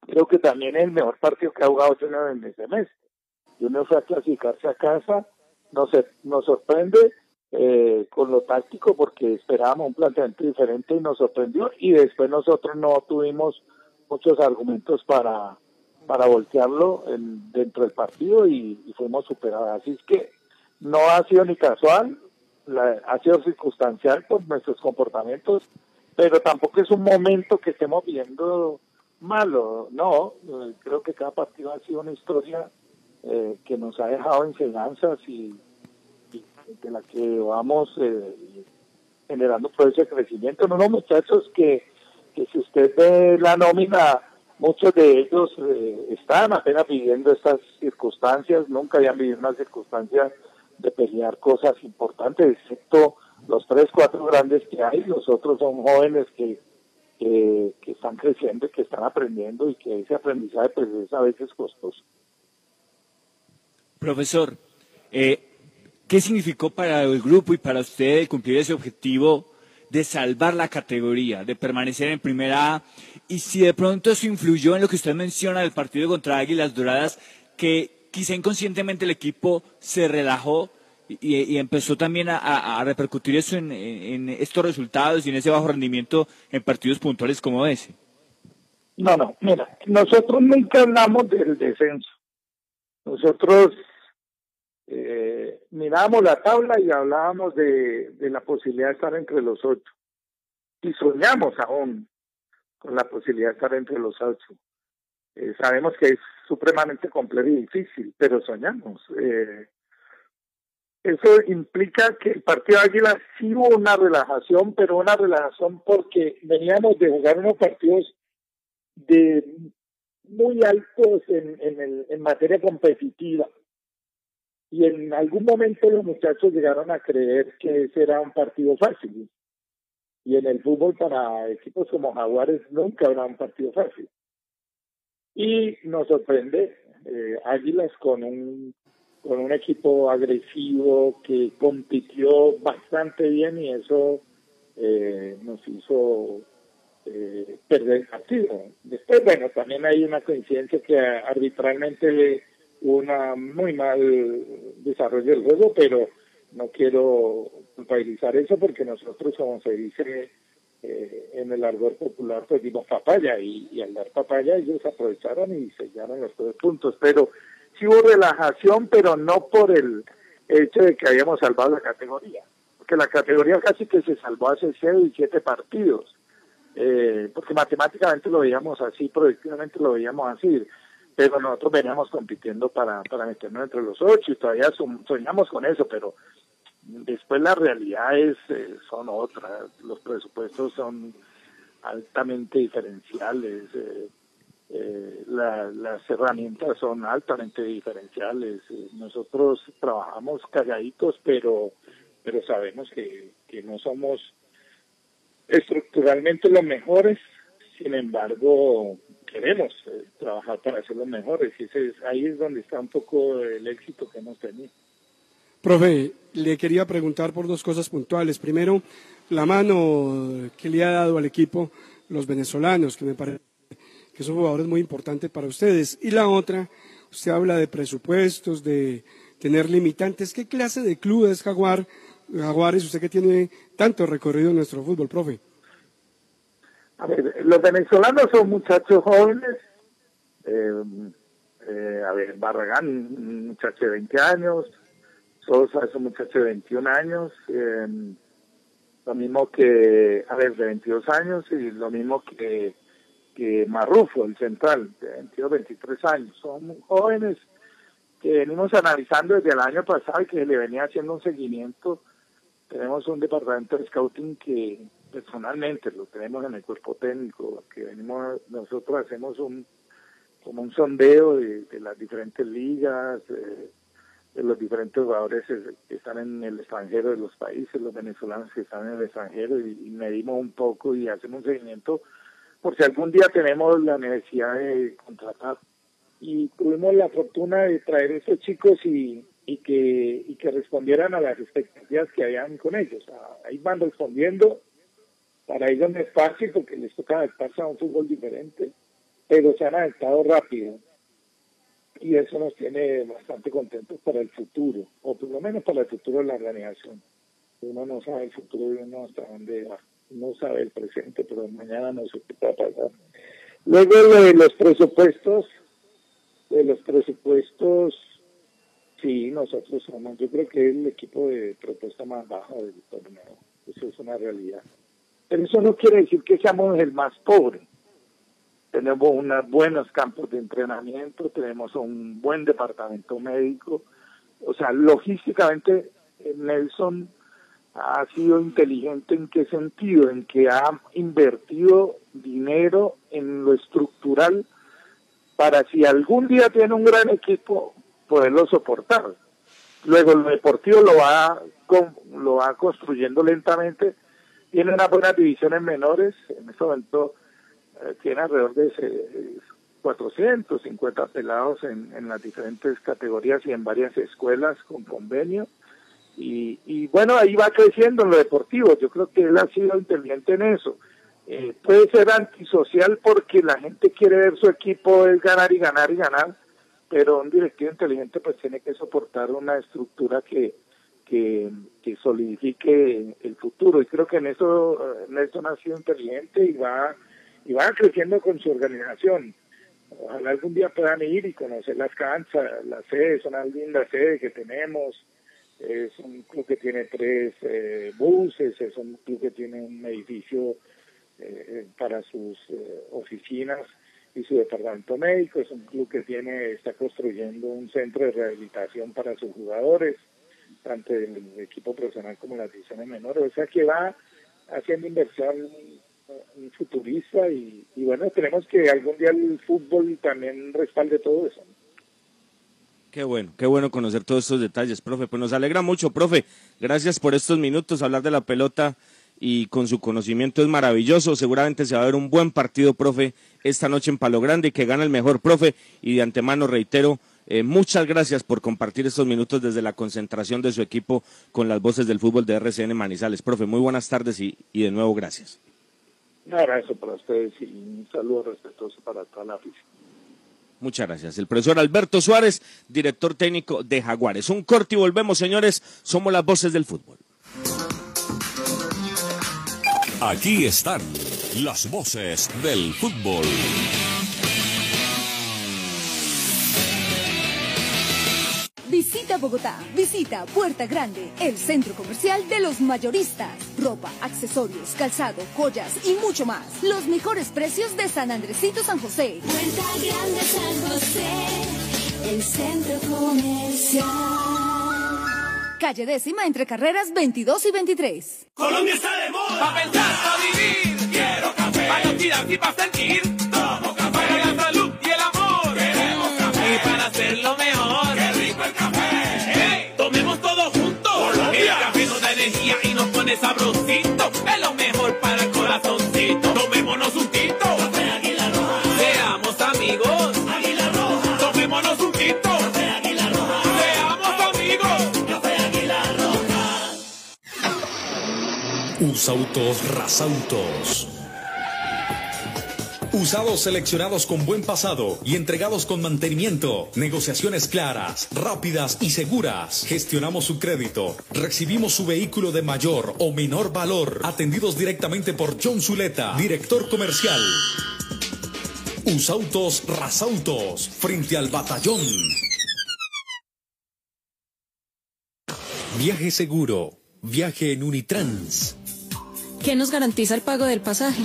creo que también es el mejor partido que ha jugado Junior en este mes. Junior fue a clasificarse a casa, nos, nos sorprende eh, con lo táctico porque esperábamos un planteamiento diferente y nos sorprendió y después nosotros no tuvimos muchos argumentos para para voltearlo en, dentro del partido y, fuimos superados. Así es que no ha sido ni casual, la, ha sido circunstancial por nuestros comportamientos, pero tampoco es un momento que estemos viendo malo, no, eh, creo que cada partido ha sido una historia eh, que nos ha dejado enseñanzas y, y de la que vamos eh, generando proceso de crecimiento. No, no, muchachos, que, que si usted ve la nómina, muchos de ellos eh, están apenas viviendo estas circunstancias, nunca habían vivido una circunstancia de pelear cosas importantes, excepto los tres, cuatro grandes que hay, los otros son jóvenes que, que, están creciendo, que están aprendiendo y que ese aprendizaje pues es a veces costoso. Profesor, eh, ¿qué significó para el grupo y para usted cumplir ese objetivo de salvar la categoría, de permanecer en primera A? Y si de pronto eso influyó en lo que usted menciona del partido contra Águilas Doradas, que quizá inconscientemente el equipo se relajó y, empezó también a, repercutir eso en, estos resultados y en ese bajo rendimiento en partidos puntuales como ese. No, no, mira, nosotros nunca hablamos del descenso. Nosotros eh, mirábamos la tabla y hablábamos de, la posibilidad de estar entre los ocho. Y soñamos aún con la posibilidad de estar entre los ocho. Eh, sabemos que es supremamente complejo y difícil, pero soñamos. Eh, eso implica que el partido de Águila sí una relajación, pero una relajación porque veníamos de jugar unos partidos de muy altos en materia competitiva. Y en algún momento los muchachos llegaron a creer que ese era un partido fácil. Y en el fútbol para equipos como Jaguares nunca habrá un partido fácil. Y nos sorprende eh, Águilas con un con un equipo agresivo que compitió bastante bien y eso eh, nos hizo eh, perder el partido. Después, bueno, también hay una coincidencia que arbitralmente una muy mal desarrollo del juego, pero no quiero culpabilizar eso porque nosotros, como se dice eh, en el ardor popular, pues dimos papaya y, al dar papaya ellos aprovecharon y sellaron los tres puntos, pero sí hubo relajación, pero no por el hecho de que habíamos salvado la categoría, porque la categoría casi que se salvó hace seis y siete partidos, eh, porque matemáticamente lo veíamos así, productivamente lo veíamos así, pero nosotros veníamos compitiendo para, para meternos entre los ocho y todavía soñamos con eso, pero después la realidad es, eh, son otras, los presupuestos son altamente diferenciales, eh, eh, la- las herramientas son altamente diferenciales. Nosotros trabajamos calladitos, pero, pero sabemos que, que no somos estructuralmente los mejores, sin embargo, queremos eh, trabajar para ser los mejores y ese es, ahí es donde está un poco el éxito que hemos tenido. Profe, le quería preguntar por dos cosas puntuales. Primero, la mano que le ha dado al equipo los venezolanos, que me parece que son jugadores muy importantes para ustedes. Y la otra, usted habla de presupuestos, de tener limitantes. ¿Qué clase de club es Jaguar? Jaguares, usted que tiene tanto recorrido en nuestro fútbol, profe. A ver, los venezolanos son muchachos jóvenes. eh, eh, a ver, Barragán, un muchacho de 20 años. Sosa es un muchacho de 21 años. eh, lo mismo que, a ver, de 22 años y lo mismo que, que Marrufo, el central, de 22, 23 años. Son jóvenes que venimos analizando desde el año pasado y que le venía haciendo un seguimiento. Tenemos un departamento de scouting que personalmente lo tenemos en el cuerpo técnico, que venimos, nosotros hacemos un como un sondeo de, las diferentes ligas, eh, de los diferentes jugadores que están en el extranjero de los países, los venezolanos que están en el extranjero, y, medimos un poco y hacemos un seguimiento por si algún día tenemos la necesidad de contratar. Y tuvimos la fortuna de traer a estos chicos y, y que, y que respondieran a las expectativas que habían con ellos. Ah, Ahí van respondiendo, para ellos no es fácil porque les toca adaptarse a un fútbol diferente, pero se han adaptado rápido y eso nos tiene bastante contentos para el futuro, o por lo menos para el futuro de la organización. Uno no sabe el futuro y uno hasta dónde va. No sabe el presente, pero mañana no sé qué va a pasar. Luego de los presupuestos, de los presupuestos, sí, nosotros somos, yo creo que es el equipo de propuesta más baja del torneo. Eso es una realidad. Pero eso no quiere decir que seamos el más pobre tenemos unos buenos campos de entrenamiento, tenemos un buen departamento médico, o sea, logísticamente eh, Nelson ha sido inteligente en qué sentido, en que ha invertido dinero en lo estructural para si algún día tiene un gran equipo poderlo soportar. Luego lo deportivo lo va lo va construyendo lentamente, tiene unas buenas divisiones menores, en este momento eh, tiene alrededor de eh, 450 pelados en, en las diferentes categorías y en varias escuelas con convenio. Y, y bueno, ahí va creciendo en lo deportivo. Yo creo que él ha sido inteligente en eso. Eh, puede ser antisocial porque la gente quiere ver su equipo es ganar y ganar y ganar, pero un directivo inteligente pues tiene que soportar una estructura que, que, que solidifique el futuro. Y creo que en eso Nelson ha sido inteligente y va y va creciendo con su organización. Ojalá algún día puedan ir y conocer las canchas, las sedes, son una linda sede que tenemos. Es un club que tiene tres eh, buses, es un club que tiene un edificio eh, para sus eh, oficinas y su departamento médico, es un club que tiene está construyendo un centro de rehabilitación para sus jugadores, tanto del equipo profesional como las divisiones menores, o sea que va haciendo inversión un futurista y, y bueno, esperemos que algún día el fútbol también respalde todo eso. Qué bueno, qué bueno conocer todos estos detalles, profe. Pues nos alegra mucho, profe. Gracias por estos minutos, hablar de la pelota y con su conocimiento es maravilloso. Seguramente se va a ver un buen partido, profe, esta noche en Palo Grande y que gana el mejor, profe. Y de antemano reitero, eh, muchas gracias por compartir estos minutos desde la concentración de su equipo con las voces del fútbol de RCN Manizales. Profe, muy buenas tardes y, y de nuevo gracias. Un abrazo para ustedes y un saludo respetuoso para toda la afición. Muchas gracias. El profesor Alberto Suárez, director técnico de Jaguares. Un corte y volvemos, señores. Somos las voces del fútbol. Aquí están las voces del fútbol. Visita Bogotá, visita Puerta Grande, el centro comercial de los mayoristas. Ropa, accesorios, calzado, joyas y mucho más. Los mejores precios de San Andresito San José. Puerta Grande San José, el centro comercial. Calle décima entre carreras 22 y 23. Colombia está de moda. Pa' pensar, pa' vivir. Quiero café. Pa' no tirar y pa' sentir. Pone sabrosito. Es lo mejor para el corazoncito. Tomémonos un tito. Café Águila Roja. Seamos amigos. Águila Roja. Tomémonos un tito. Café Águila Roja. Seamos amigos. Café Águila Roja. Usautos Rasautos. Usados seleccionados con buen pasado y entregados con mantenimiento. Negociaciones claras, rápidas y seguras. Gestionamos su crédito. Recibimos su vehículo de mayor o menor valor. Atendidos directamente por John Zuleta, director comercial. Usautos Rasautos, frente al batallón. Viaje seguro. Viaje en Unitrans. ¿Qué nos garantiza el pago del pasaje?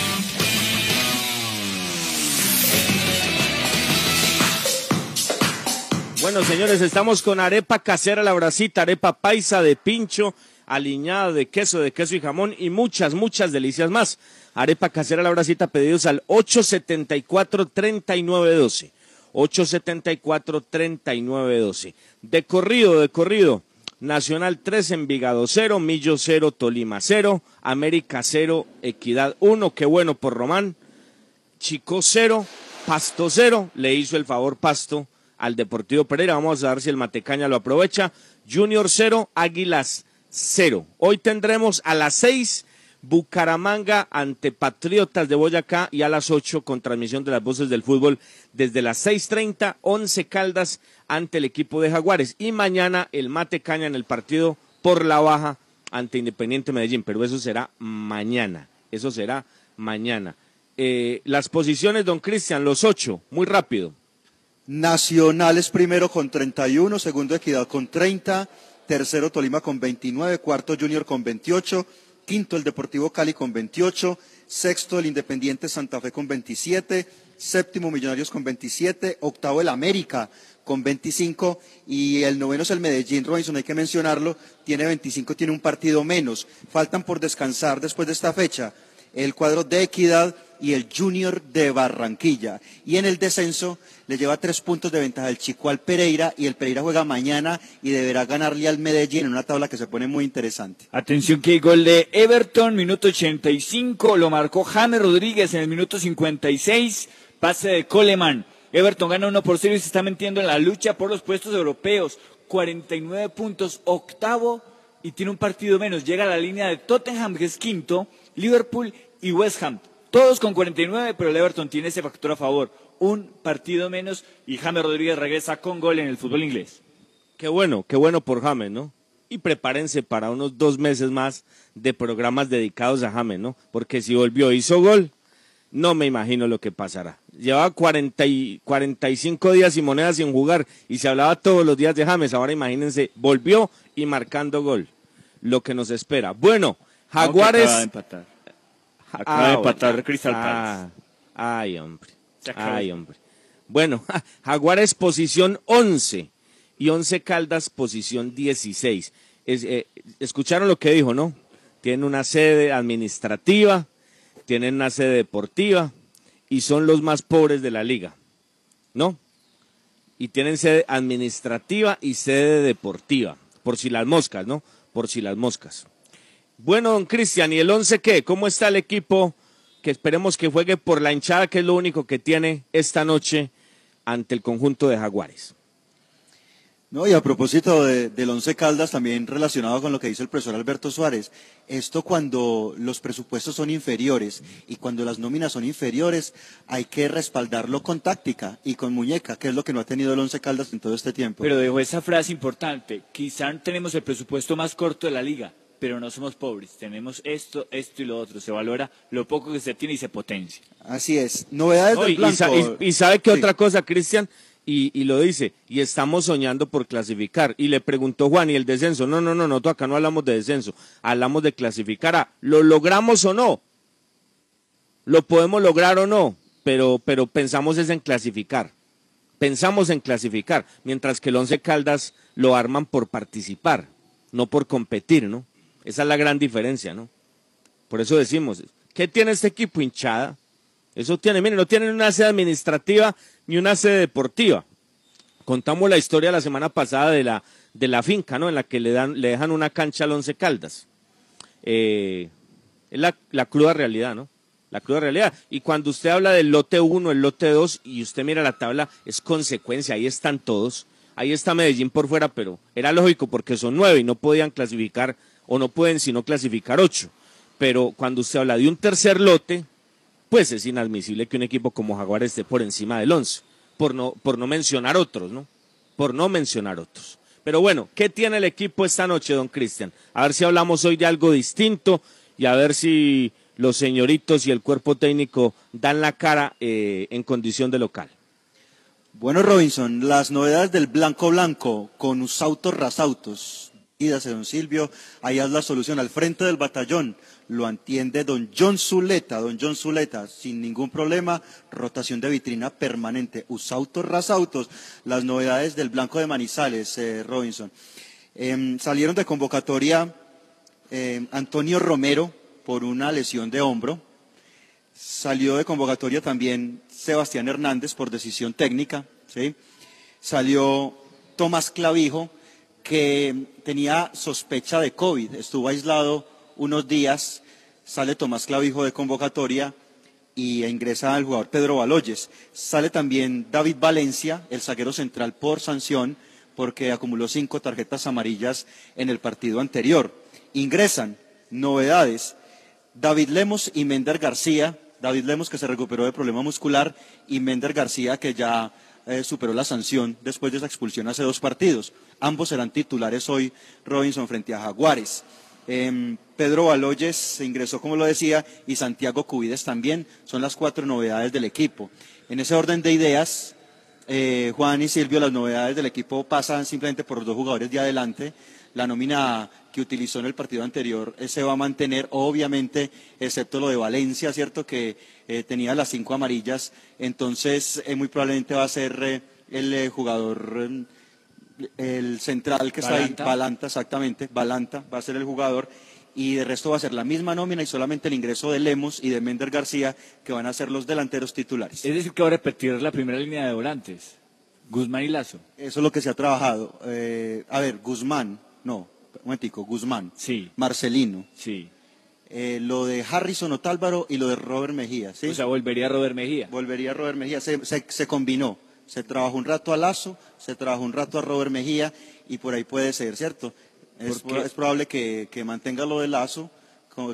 Bueno, señores, estamos con arepa casera, la bracita, arepa paisa de pincho, aliñada de queso, de queso y jamón y muchas, muchas delicias más. Arepa casera, la bracita, pedidos al 874-3912. 874-3912. De corrido, de corrido. Nacional 3, Envigado 0, Millo 0, Tolima 0, América 0, Equidad 1, qué bueno por Román. Chico 0, Pasto 0, le hizo el favor Pasto al Deportivo Pereira. Vamos a ver si el Matecaña lo aprovecha. Junior 0, Águilas 0. Hoy tendremos a las 6 Bucaramanga ante Patriotas de Boyacá y a las 8 con transmisión de las voces del fútbol desde las 6.30, 11 Caldas ante el equipo de Jaguares. Y mañana el Matecaña en el partido por la baja ante Independiente Medellín. Pero eso será mañana. Eso será mañana. Eh, las posiciones, don Cristian, los 8, muy rápido. Nacional es primero con 31, segundo Equidad con 30, tercero Tolima con 29, cuarto Junior con 28, quinto el Deportivo Cali con 28, sexto el Independiente Santa Fe con 27, séptimo Millonarios con 27, octavo el América con 25 y el noveno es el Medellín, Robinson, hay que mencionarlo, tiene 25, tiene un partido menos. Faltan por descansar después de esta fecha el cuadro de Equidad y el Junior de Barranquilla. Y en el descenso le lleva tres puntos de ventaja el Chico al Pereira y el Pereira juega mañana y deberá ganarle al Medellín en una tabla que se pone muy interesante. Atención que gol de Everton, minuto 85, lo marcó James Rodríguez en el minuto 56, pase de Coleman. Everton gana 1 por 0 y se está metiendo en la lucha por los puestos europeos. 49 puntos, octavo y tiene un partido menos. Llega a la línea de Tottenham, que es quinto, Liverpool y West Ham. Todos con 49, pero el Everton tiene ese factor a favor. Un partido menos y James Rodríguez regresa con gol en el fútbol inglés. Qué bueno, qué bueno por James, ¿no? Y prepárense para unos dos meses más de programas dedicados a James, ¿no? Porque si volvió, hizo gol, no me imagino lo que pasará. Llevaba 40 y 45 días y monedas sin jugar y se hablaba todos los días de James. Ahora imagínense, volvió y marcando gol. Lo que nos espera. Bueno, Jaguares. Acaba de empatar. Acaba de empatar Crystal Palace. Ah, ay, hombre. Ay, hombre. Bueno, Jaguares posición 11 y 11 Caldas posición 16. Es, eh, Escucharon lo que dijo, ¿no? Tienen una sede administrativa, tienen una sede deportiva y son los más pobres de la liga, ¿no? Y tienen sede administrativa y sede deportiva, por si las moscas, ¿no? Por si las moscas. Bueno, don Cristian, ¿y el 11 qué? ¿Cómo está el equipo que esperemos que juegue por la hinchada, que es lo único que tiene esta noche ante el conjunto de Jaguares? No, y a propósito de- del Once Caldas, también relacionado con lo que dice el profesor Alberto Suárez, esto cuando los presupuestos son inferiores y cuando las nóminas son inferiores, hay que respaldarlo con táctica y con muñeca, que es lo que no ha tenido el Once Caldas en todo este tiempo. Pero dejó esa frase importante. Quizá tenemos el presupuesto más corto de la liga, pero no somos pobres. Tenemos esto, esto y lo otro. Se valora lo poco que se tiene y se potencia. Así es. Novedades No, del y blanco. sa- y- y sabe que Sí. otra cosa, Cristian, y, y lo dice, y estamos soñando por clasificar. Y le preguntó Juan, ¿y el descenso? No, no, no, no, acá no hablamos de descenso, hablamos de clasificar. Ah, ¿Lo logramos o no? ¿Lo podemos lograr o no? Pero, pero pensamos es en clasificar. Pensamos en clasificar, mientras que el Once Caldas lo arman por participar, no por competir, ¿no? Esa es la gran diferencia, ¿no? Por eso decimos, ¿qué tiene este equipo hinchada? Eso tiene, miren, no tienen una sede administrativa ni una sede deportiva. Contamos la historia la semana pasada de la, de la finca, ¿no? En la que le, dan, le dejan una cancha al Once Caldas. Eh, es la, la cruda realidad, ¿no? La cruda realidad. Y cuando usted habla del lote 1, el lote 2, y usted mira la tabla, es consecuencia, ahí están todos. Ahí está Medellín por fuera, pero era lógico porque son nueve y no podían clasificar, o no pueden sino clasificar ocho. Pero cuando usted habla de un tercer lote, pues es inadmisible que un equipo como Jaguar esté por encima del 11, por no, por no mencionar otros, ¿no? Por no mencionar otros. Pero bueno, ¿qué tiene el equipo esta noche, don Cristian? A ver si hablamos hoy de algo distinto y a ver si los señoritos y el cuerpo técnico dan la cara eh, en condición de local. Bueno, Robinson, las novedades del Blanco Blanco con Usautos Rasautos. Idas don Silvio, ahí es la solución al frente del batallón. Lo entiende don John Zuleta, don John Zuleta, sin ningún problema, rotación de vitrina permanente. Usautos Rasautos, las novedades del Blanco de Manizales, eh, Robinson. Em, salieron de convocatoria em, Antonio Romero por una lesión de hombro. Salió de convocatoria también Sebastián Hernández por decisión técnica. ¿sí? Salió Tomás Clavijo, que tenía sospecha de COVID. Estuvo aislado unos días. Sale Tomás Clavijo de convocatoria y ingresa el jugador Pedro Baloyes. Sale también David Valencia, el zaguero central, por sanción, porque acumuló cinco tarjetas amarillas en el partido anterior. Ingresan novedades. David Lemos y Mender García. David Lemos que se recuperó de problema muscular y Mender García que ya eh, superó la sanción después de esa expulsión hace dos partidos. Ambos serán titulares hoy Robinson frente a Jaguares. Em, Pedro Baloyes se ingresó, como lo decía, y Santiago Cubides también. Son las cuatro novedades del equipo. En ese orden de ideas, eh, Juan y Silvio, las novedades del equipo pasan simplemente por los dos jugadores de adelante. La nómina que utilizó en el partido anterior se va a mantener, obviamente, excepto lo de Valencia, ¿cierto? Que eh, tenía las cinco amarillas. Entonces, eh, muy probablemente va a ser el jugador, eh, el central que está ahí, Balanta, exactamente. Balanta va a ser el jugador. Y de resto va a ser la misma nómina y solamente el ingreso de Lemos y de Mender García, que van a ser los delanteros titulares. Es decir, que va a repetir la primera línea de volantes. Guzmán y Lazo. Eso es lo que se ha trabajado. Eh, a ver, Guzmán, no, un momentico, Guzmán. Sí. Marcelino. Sí. Eh, lo de Harrison Otálvaro y lo de Robert Mejía, ¿sí? O sea, volvería Robert Mejía. Volvería Robert Mejía, se, se- se combinó. Se trabajó un rato a Lazo, se trabajó un rato a Robert Mejía y por ahí puede ser, ¿cierto? Es, es probable que, que mantenga lo de Lazo,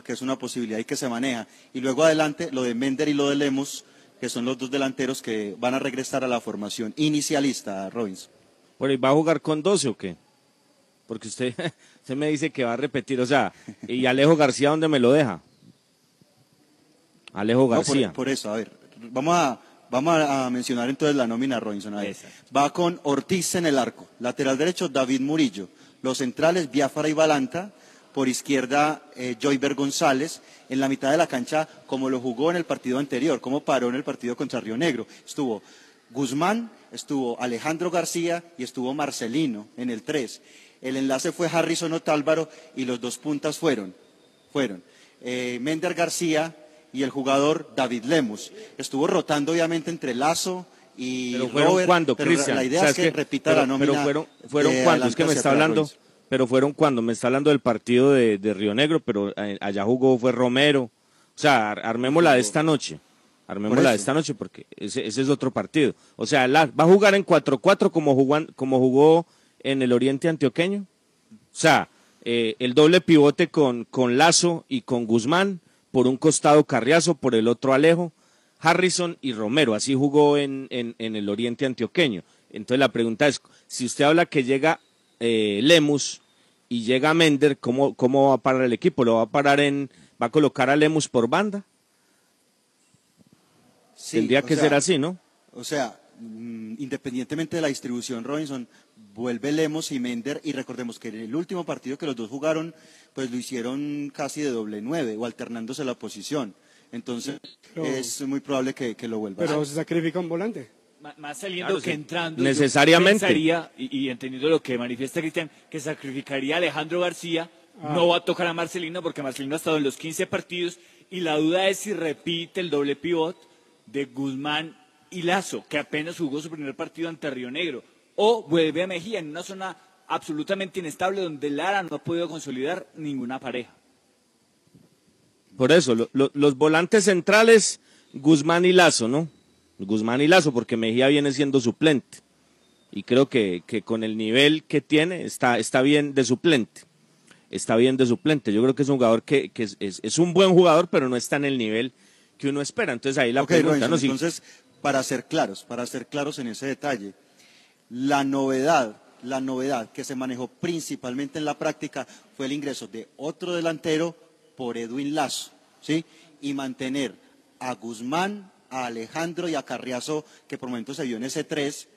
que es una posibilidad y que se maneja. Y luego adelante lo de Mender y lo de Lemos, que son los dos delanteros que van a regresar a la formación inicialista, Robinson. Bueno, ¿y va a jugar con 12 o qué? Porque usted, usted me dice que va a repetir, o sea, ¿y Alejo García dónde me lo deja? Alejo No, por- García. por, eso, a ver, vamos a, vamos a a mencionar entonces la nómina Robinson. a ver. Va con Ortiz en el arco, lateral derecho David Murillo, los centrales Biafara y Balanta, por izquierda eh, Joyber González, en la mitad de la cancha como lo jugó en el partido anterior, como paró en el partido contra Río Negro. Estuvo Guzmán, estuvo Alejandro García y estuvo Marcelino en el 3. El enlace fue Harrison Otálvaro y los dos puntas fueron, fueron eh, Mender García y el jugador David Lemus. Estuvo rotando obviamente entre Lazo y Pero fueron Robert, cuando, pero Cristian. La idea O sea, es que, repita pero, la nómina. Pero fueron, fueron cuando, es que me está hablando, pero fueron cuando, me está hablando del partido de, de Río Negro, pero eh, allá jugó fue Romero. O sea, ar- armémosla de esta noche. Armémosla de esta noche porque ese, ese es otro partido. O sea, la- va a jugar en 4-4 como, jugan- como jugó en el Oriente Antioqueño? O sea, eh, el doble pivote con, con Lazo y con Guzmán, por un costado Carriazo, por el otro Alejo, Harrison y Romero, así jugó en, en, en el Oriente Antioqueño. Entonces la pregunta es, si usted habla que llega eh, Lemus y llega Mender, ¿cómo, ¿cómo va a parar el equipo? ¿Lo va a parar en, va a colocar a Lemus por banda? Sí, Tendría que sea, ser así, ¿no? O sea, mm, independientemente de la distribución, Robinson, vuelve Lemos y Mender y recordemos que en el último partido que los dos jugaron, pues lo hicieron casi de doble nueve o alternándose la posición. Entonces Pero- es muy probable que, que lo vuelva a Pero se sacrifica un volante. Más saliendo Claro, que sí. entrando. Necesariamente. pensaría, y, y entendiendo lo que manifiesta Cristian, que sacrificaría a Alejandro García. Ah. No va a tocar a Marcelino porque Marcelino ha estado en los 15 partidos. Y la duda es si repite el doble pivot de Guzmán y Lazo, que apenas jugó su primer partido ante Río Negro. O vuelve a Mejía en una zona absolutamente inestable donde Lara no ha podido consolidar ninguna pareja. Por eso, lo- lo- los volantes centrales, Guzmán y Lazo, ¿no? Guzmán y Lazo, porque Mejía viene siendo suplente. Y creo que, que con el nivel que tiene, está, está bien de suplente. Está bien de suplente. Yo creo que es un jugador que, que es, es- es un buen jugador, pero no está en el nivel que uno espera. Entonces ahí la pregunta, Robinson, ¿no? Si- entonces, para ser claros, para ser claros en ese detalle, la novedad, la novedad que se manejó principalmente en la práctica fue el ingreso de otro delantero por Edwin Lazo, ¿sí? Y mantener a Guzmán, a Alejandro y a Carriazo, que por momentos se vio en ese 3,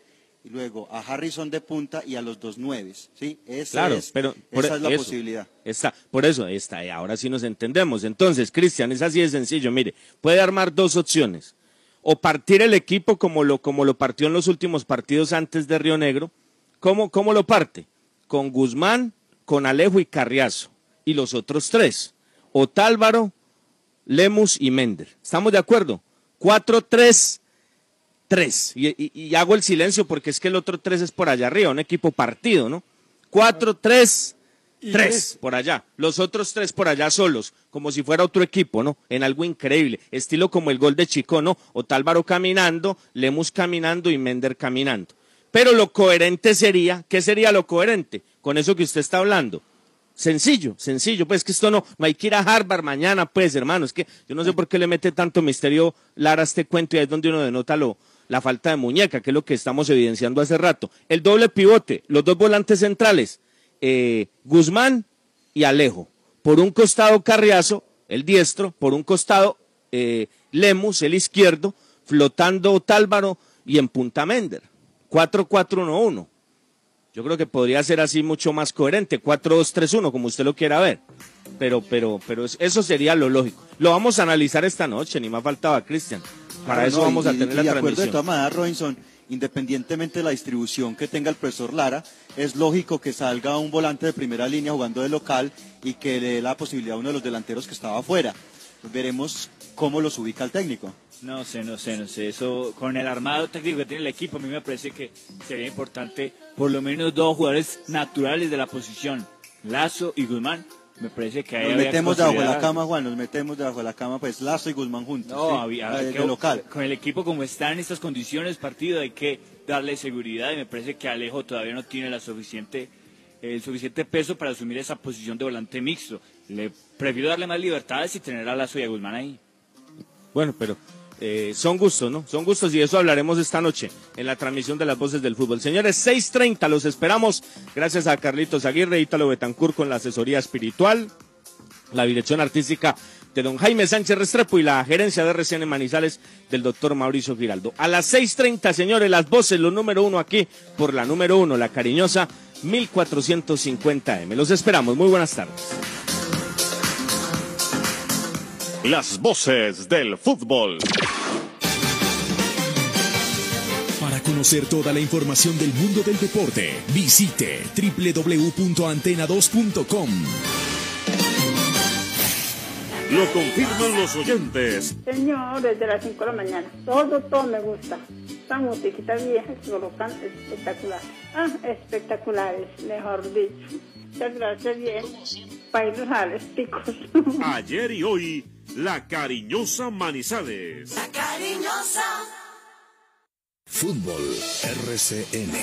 y luego a Harrison de punta y a los dos nueves, ¿sí? Ese Claro, es- pero por esa es la eso, posibilidad. Está, por eso está, y ahora sí nos entendemos. Entonces, Cristian, es así de sencillo. Mire, puede armar dos opciones. O partir el equipo como lo, como lo partió en los últimos partidos antes de Río Negro. ¿Cómo, cómo lo parte? Con Guzmán, con Alejo y Carriazo. Y los otros tres. Otálvaro, Lemus y Mender. ¿Estamos de acuerdo? 4-3 tres. Y, y- y hago el silencio porque es que el otro tres es por allá arriba, un equipo partido, ¿no? Cuatro, tres, Y tres tres. por allá. Los otros tres por allá solos, como si fuera otro equipo, ¿no? En algo increíble. Estilo como el gol de Chico, ¿no? Otálvaro caminando, Lemus caminando y Mender caminando. Pero lo coherente sería, ¿qué sería lo coherente? Con eso que usted está hablando. Sencillo, sencillo, pues que esto no, no hay que ir a Harvard mañana, pues hermano, es que yo no sé por qué le mete tanto misterio Lara a este cuento y ahí es donde uno denota lo, la falta de muñeca, que es lo que estamos evidenciando hace rato. El doble pivote, los dos volantes centrales, eh, Guzmán y Alejo. Por un costado Carriazo, el diestro, por un costado eh, Lemus, el izquierdo, flotando Otálvaro y en punta Mender. 4-4-1-1. Yo creo que podría ser así mucho más coherente, 4-2-3-1, como usted lo quiera ver. Pero, pero, pero es- eso sería lo lógico. Lo vamos a analizar esta noche, ni más faltaba, Cristian. Para Claro, eso no, vamos y- a tener y la de acuerdo de todas maneras, Robinson, independientemente de la distribución que tenga el profesor Lara, es lógico que salga un volante de primera línea jugando de local y que le dé la posibilidad a uno de los delanteros que estaba afuera. Veremos cómo los ubica el técnico. No sé, no sé, no sé. Eso con el armado técnico que tiene el equipo, a mí me parece que sería importante por lo menos dos jugadores naturales de la posición, Lazo y Guzmán. Me parece que ahí Nos metemos debajo de la cama, Juan, nos metemos debajo de la cama, pues Lazo y Guzmán juntos. No, ¿sí? había- Eh, que- local. con el equipo como está en estas condiciones partido hay que darle seguridad y me parece que Alejo todavía no tiene la suficiente el suficiente peso para asumir esa posición de volante mixto. Le prefiero darle más libertades y tener a Lazo y a Guzmán ahí. Bueno, pero eh, son gustos, ¿no? Son gustos y de eso hablaremos esta noche en la transmisión de las voces del fútbol. Señores, 6.30, los esperamos. Gracias a Carlitos Aguirre, Ítalo Betancur con la asesoría espiritual, la dirección artística de don Jaime Sánchez Restrepo y la gerencia de RCN Manizales del doctor Mauricio Giraldo. A las 6.30, señores, las voces, los número uno aquí por la número uno, la cariñosa 1450M. Los esperamos. Muy buenas tardes. Las voces del fútbol. Para conocer toda la información del mundo del deporte, visite www.antena2.com. Lo confirman los oyentes. Señor, desde las 5 de la mañana. Todo, todo me gusta. Esta musiquita vieja que colocan espectacular. Ah, espectaculares, mejor dicho. Muchas gracias, bien. Bailos picos. Ayer y hoy, la cariñosa Manizales. Cariñosa. Fútbol RCN.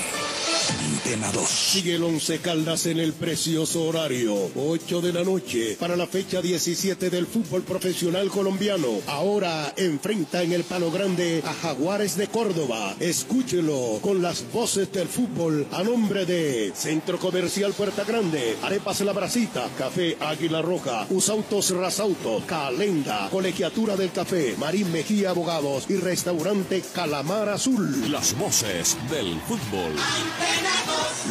Antena 2. Sigue el Once Caldas en el precioso horario, 8 de la noche, para la fecha 17 del fútbol profesional colombiano. Ahora enfrenta en el Palo Grande a Jaguares de Córdoba. Escúchelo con las voces del fútbol a nombre de Centro Comercial Puerta Grande, Arepas La Brasita, Café Águila Roja, Usautos Rasauto, Calenda, Colegiatura del Café, Marín Mejía Abogados y Restaurante Calamar Azul. Las voces del fútbol.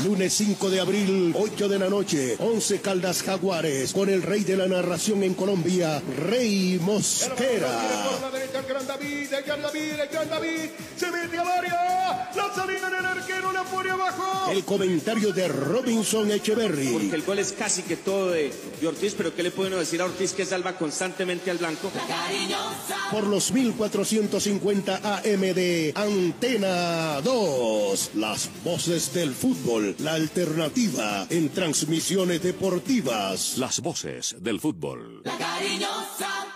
Lunes 5 de abril, 8 de la noche, 11 Caldas Jaguares, con el rey de la narración en Colombia, Rey Mosquera. El gran David, el gran David, el gran David, se mete al área, la salida del arquero, la pone abajo. El comentario de Robinson Echeverry. Porque el gol es casi que todo de, de Ortiz, pero ¿qué le puede uno decir a Ortiz que salva constantemente al blanco? Por los 1450 AM de Antena 2. Las voces del fútbol, la alternativa en transmisiones deportivas. Las voces del fútbol. La cariñosa.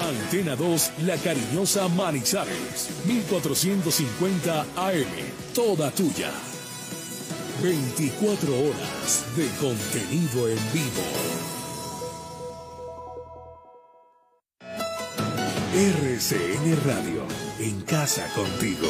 Antena 2, La Cariñosa Manizales, 1450 AM, toda tuya. 24 horas de contenido en vivo. RCN Radio, en casa contigo.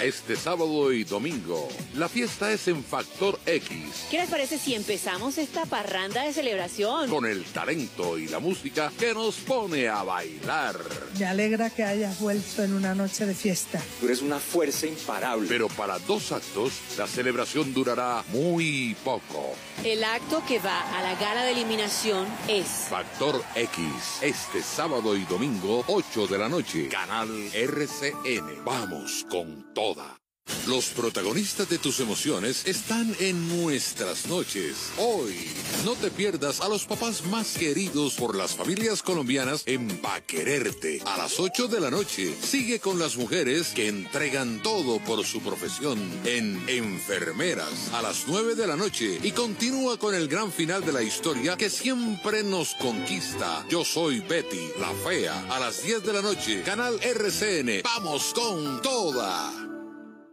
Este sábado y domingo, la fiesta es en Factor X, ¿Qué les parece si empezamos esta parranda de celebración? con el talento y la música que nos pone a bailar. Me alegra que hayas vuelto en una noche de fiesta. Tú eres una fuerza imparable. Pero para dos actos, la celebración durará muy poco. El acto que va a la gala de eliminación es Factor X, este sábado y domingo, 8 de la noche, canal RCN. Vamos con Los protagonistas de tus emociones están en nuestras noches. Hoy, no te pierdas a los papás más queridos por las familias colombianas en Pa' Quererte. A las 8 de la noche, sigue con las mujeres que entregan todo por su profesión en Enfermeras. A las 9 de la noche y continúa con el gran final de la historia que siempre nos conquista. Yo soy Betty, la fea. A las 10 de la noche, canal RCN. Vamos con toda.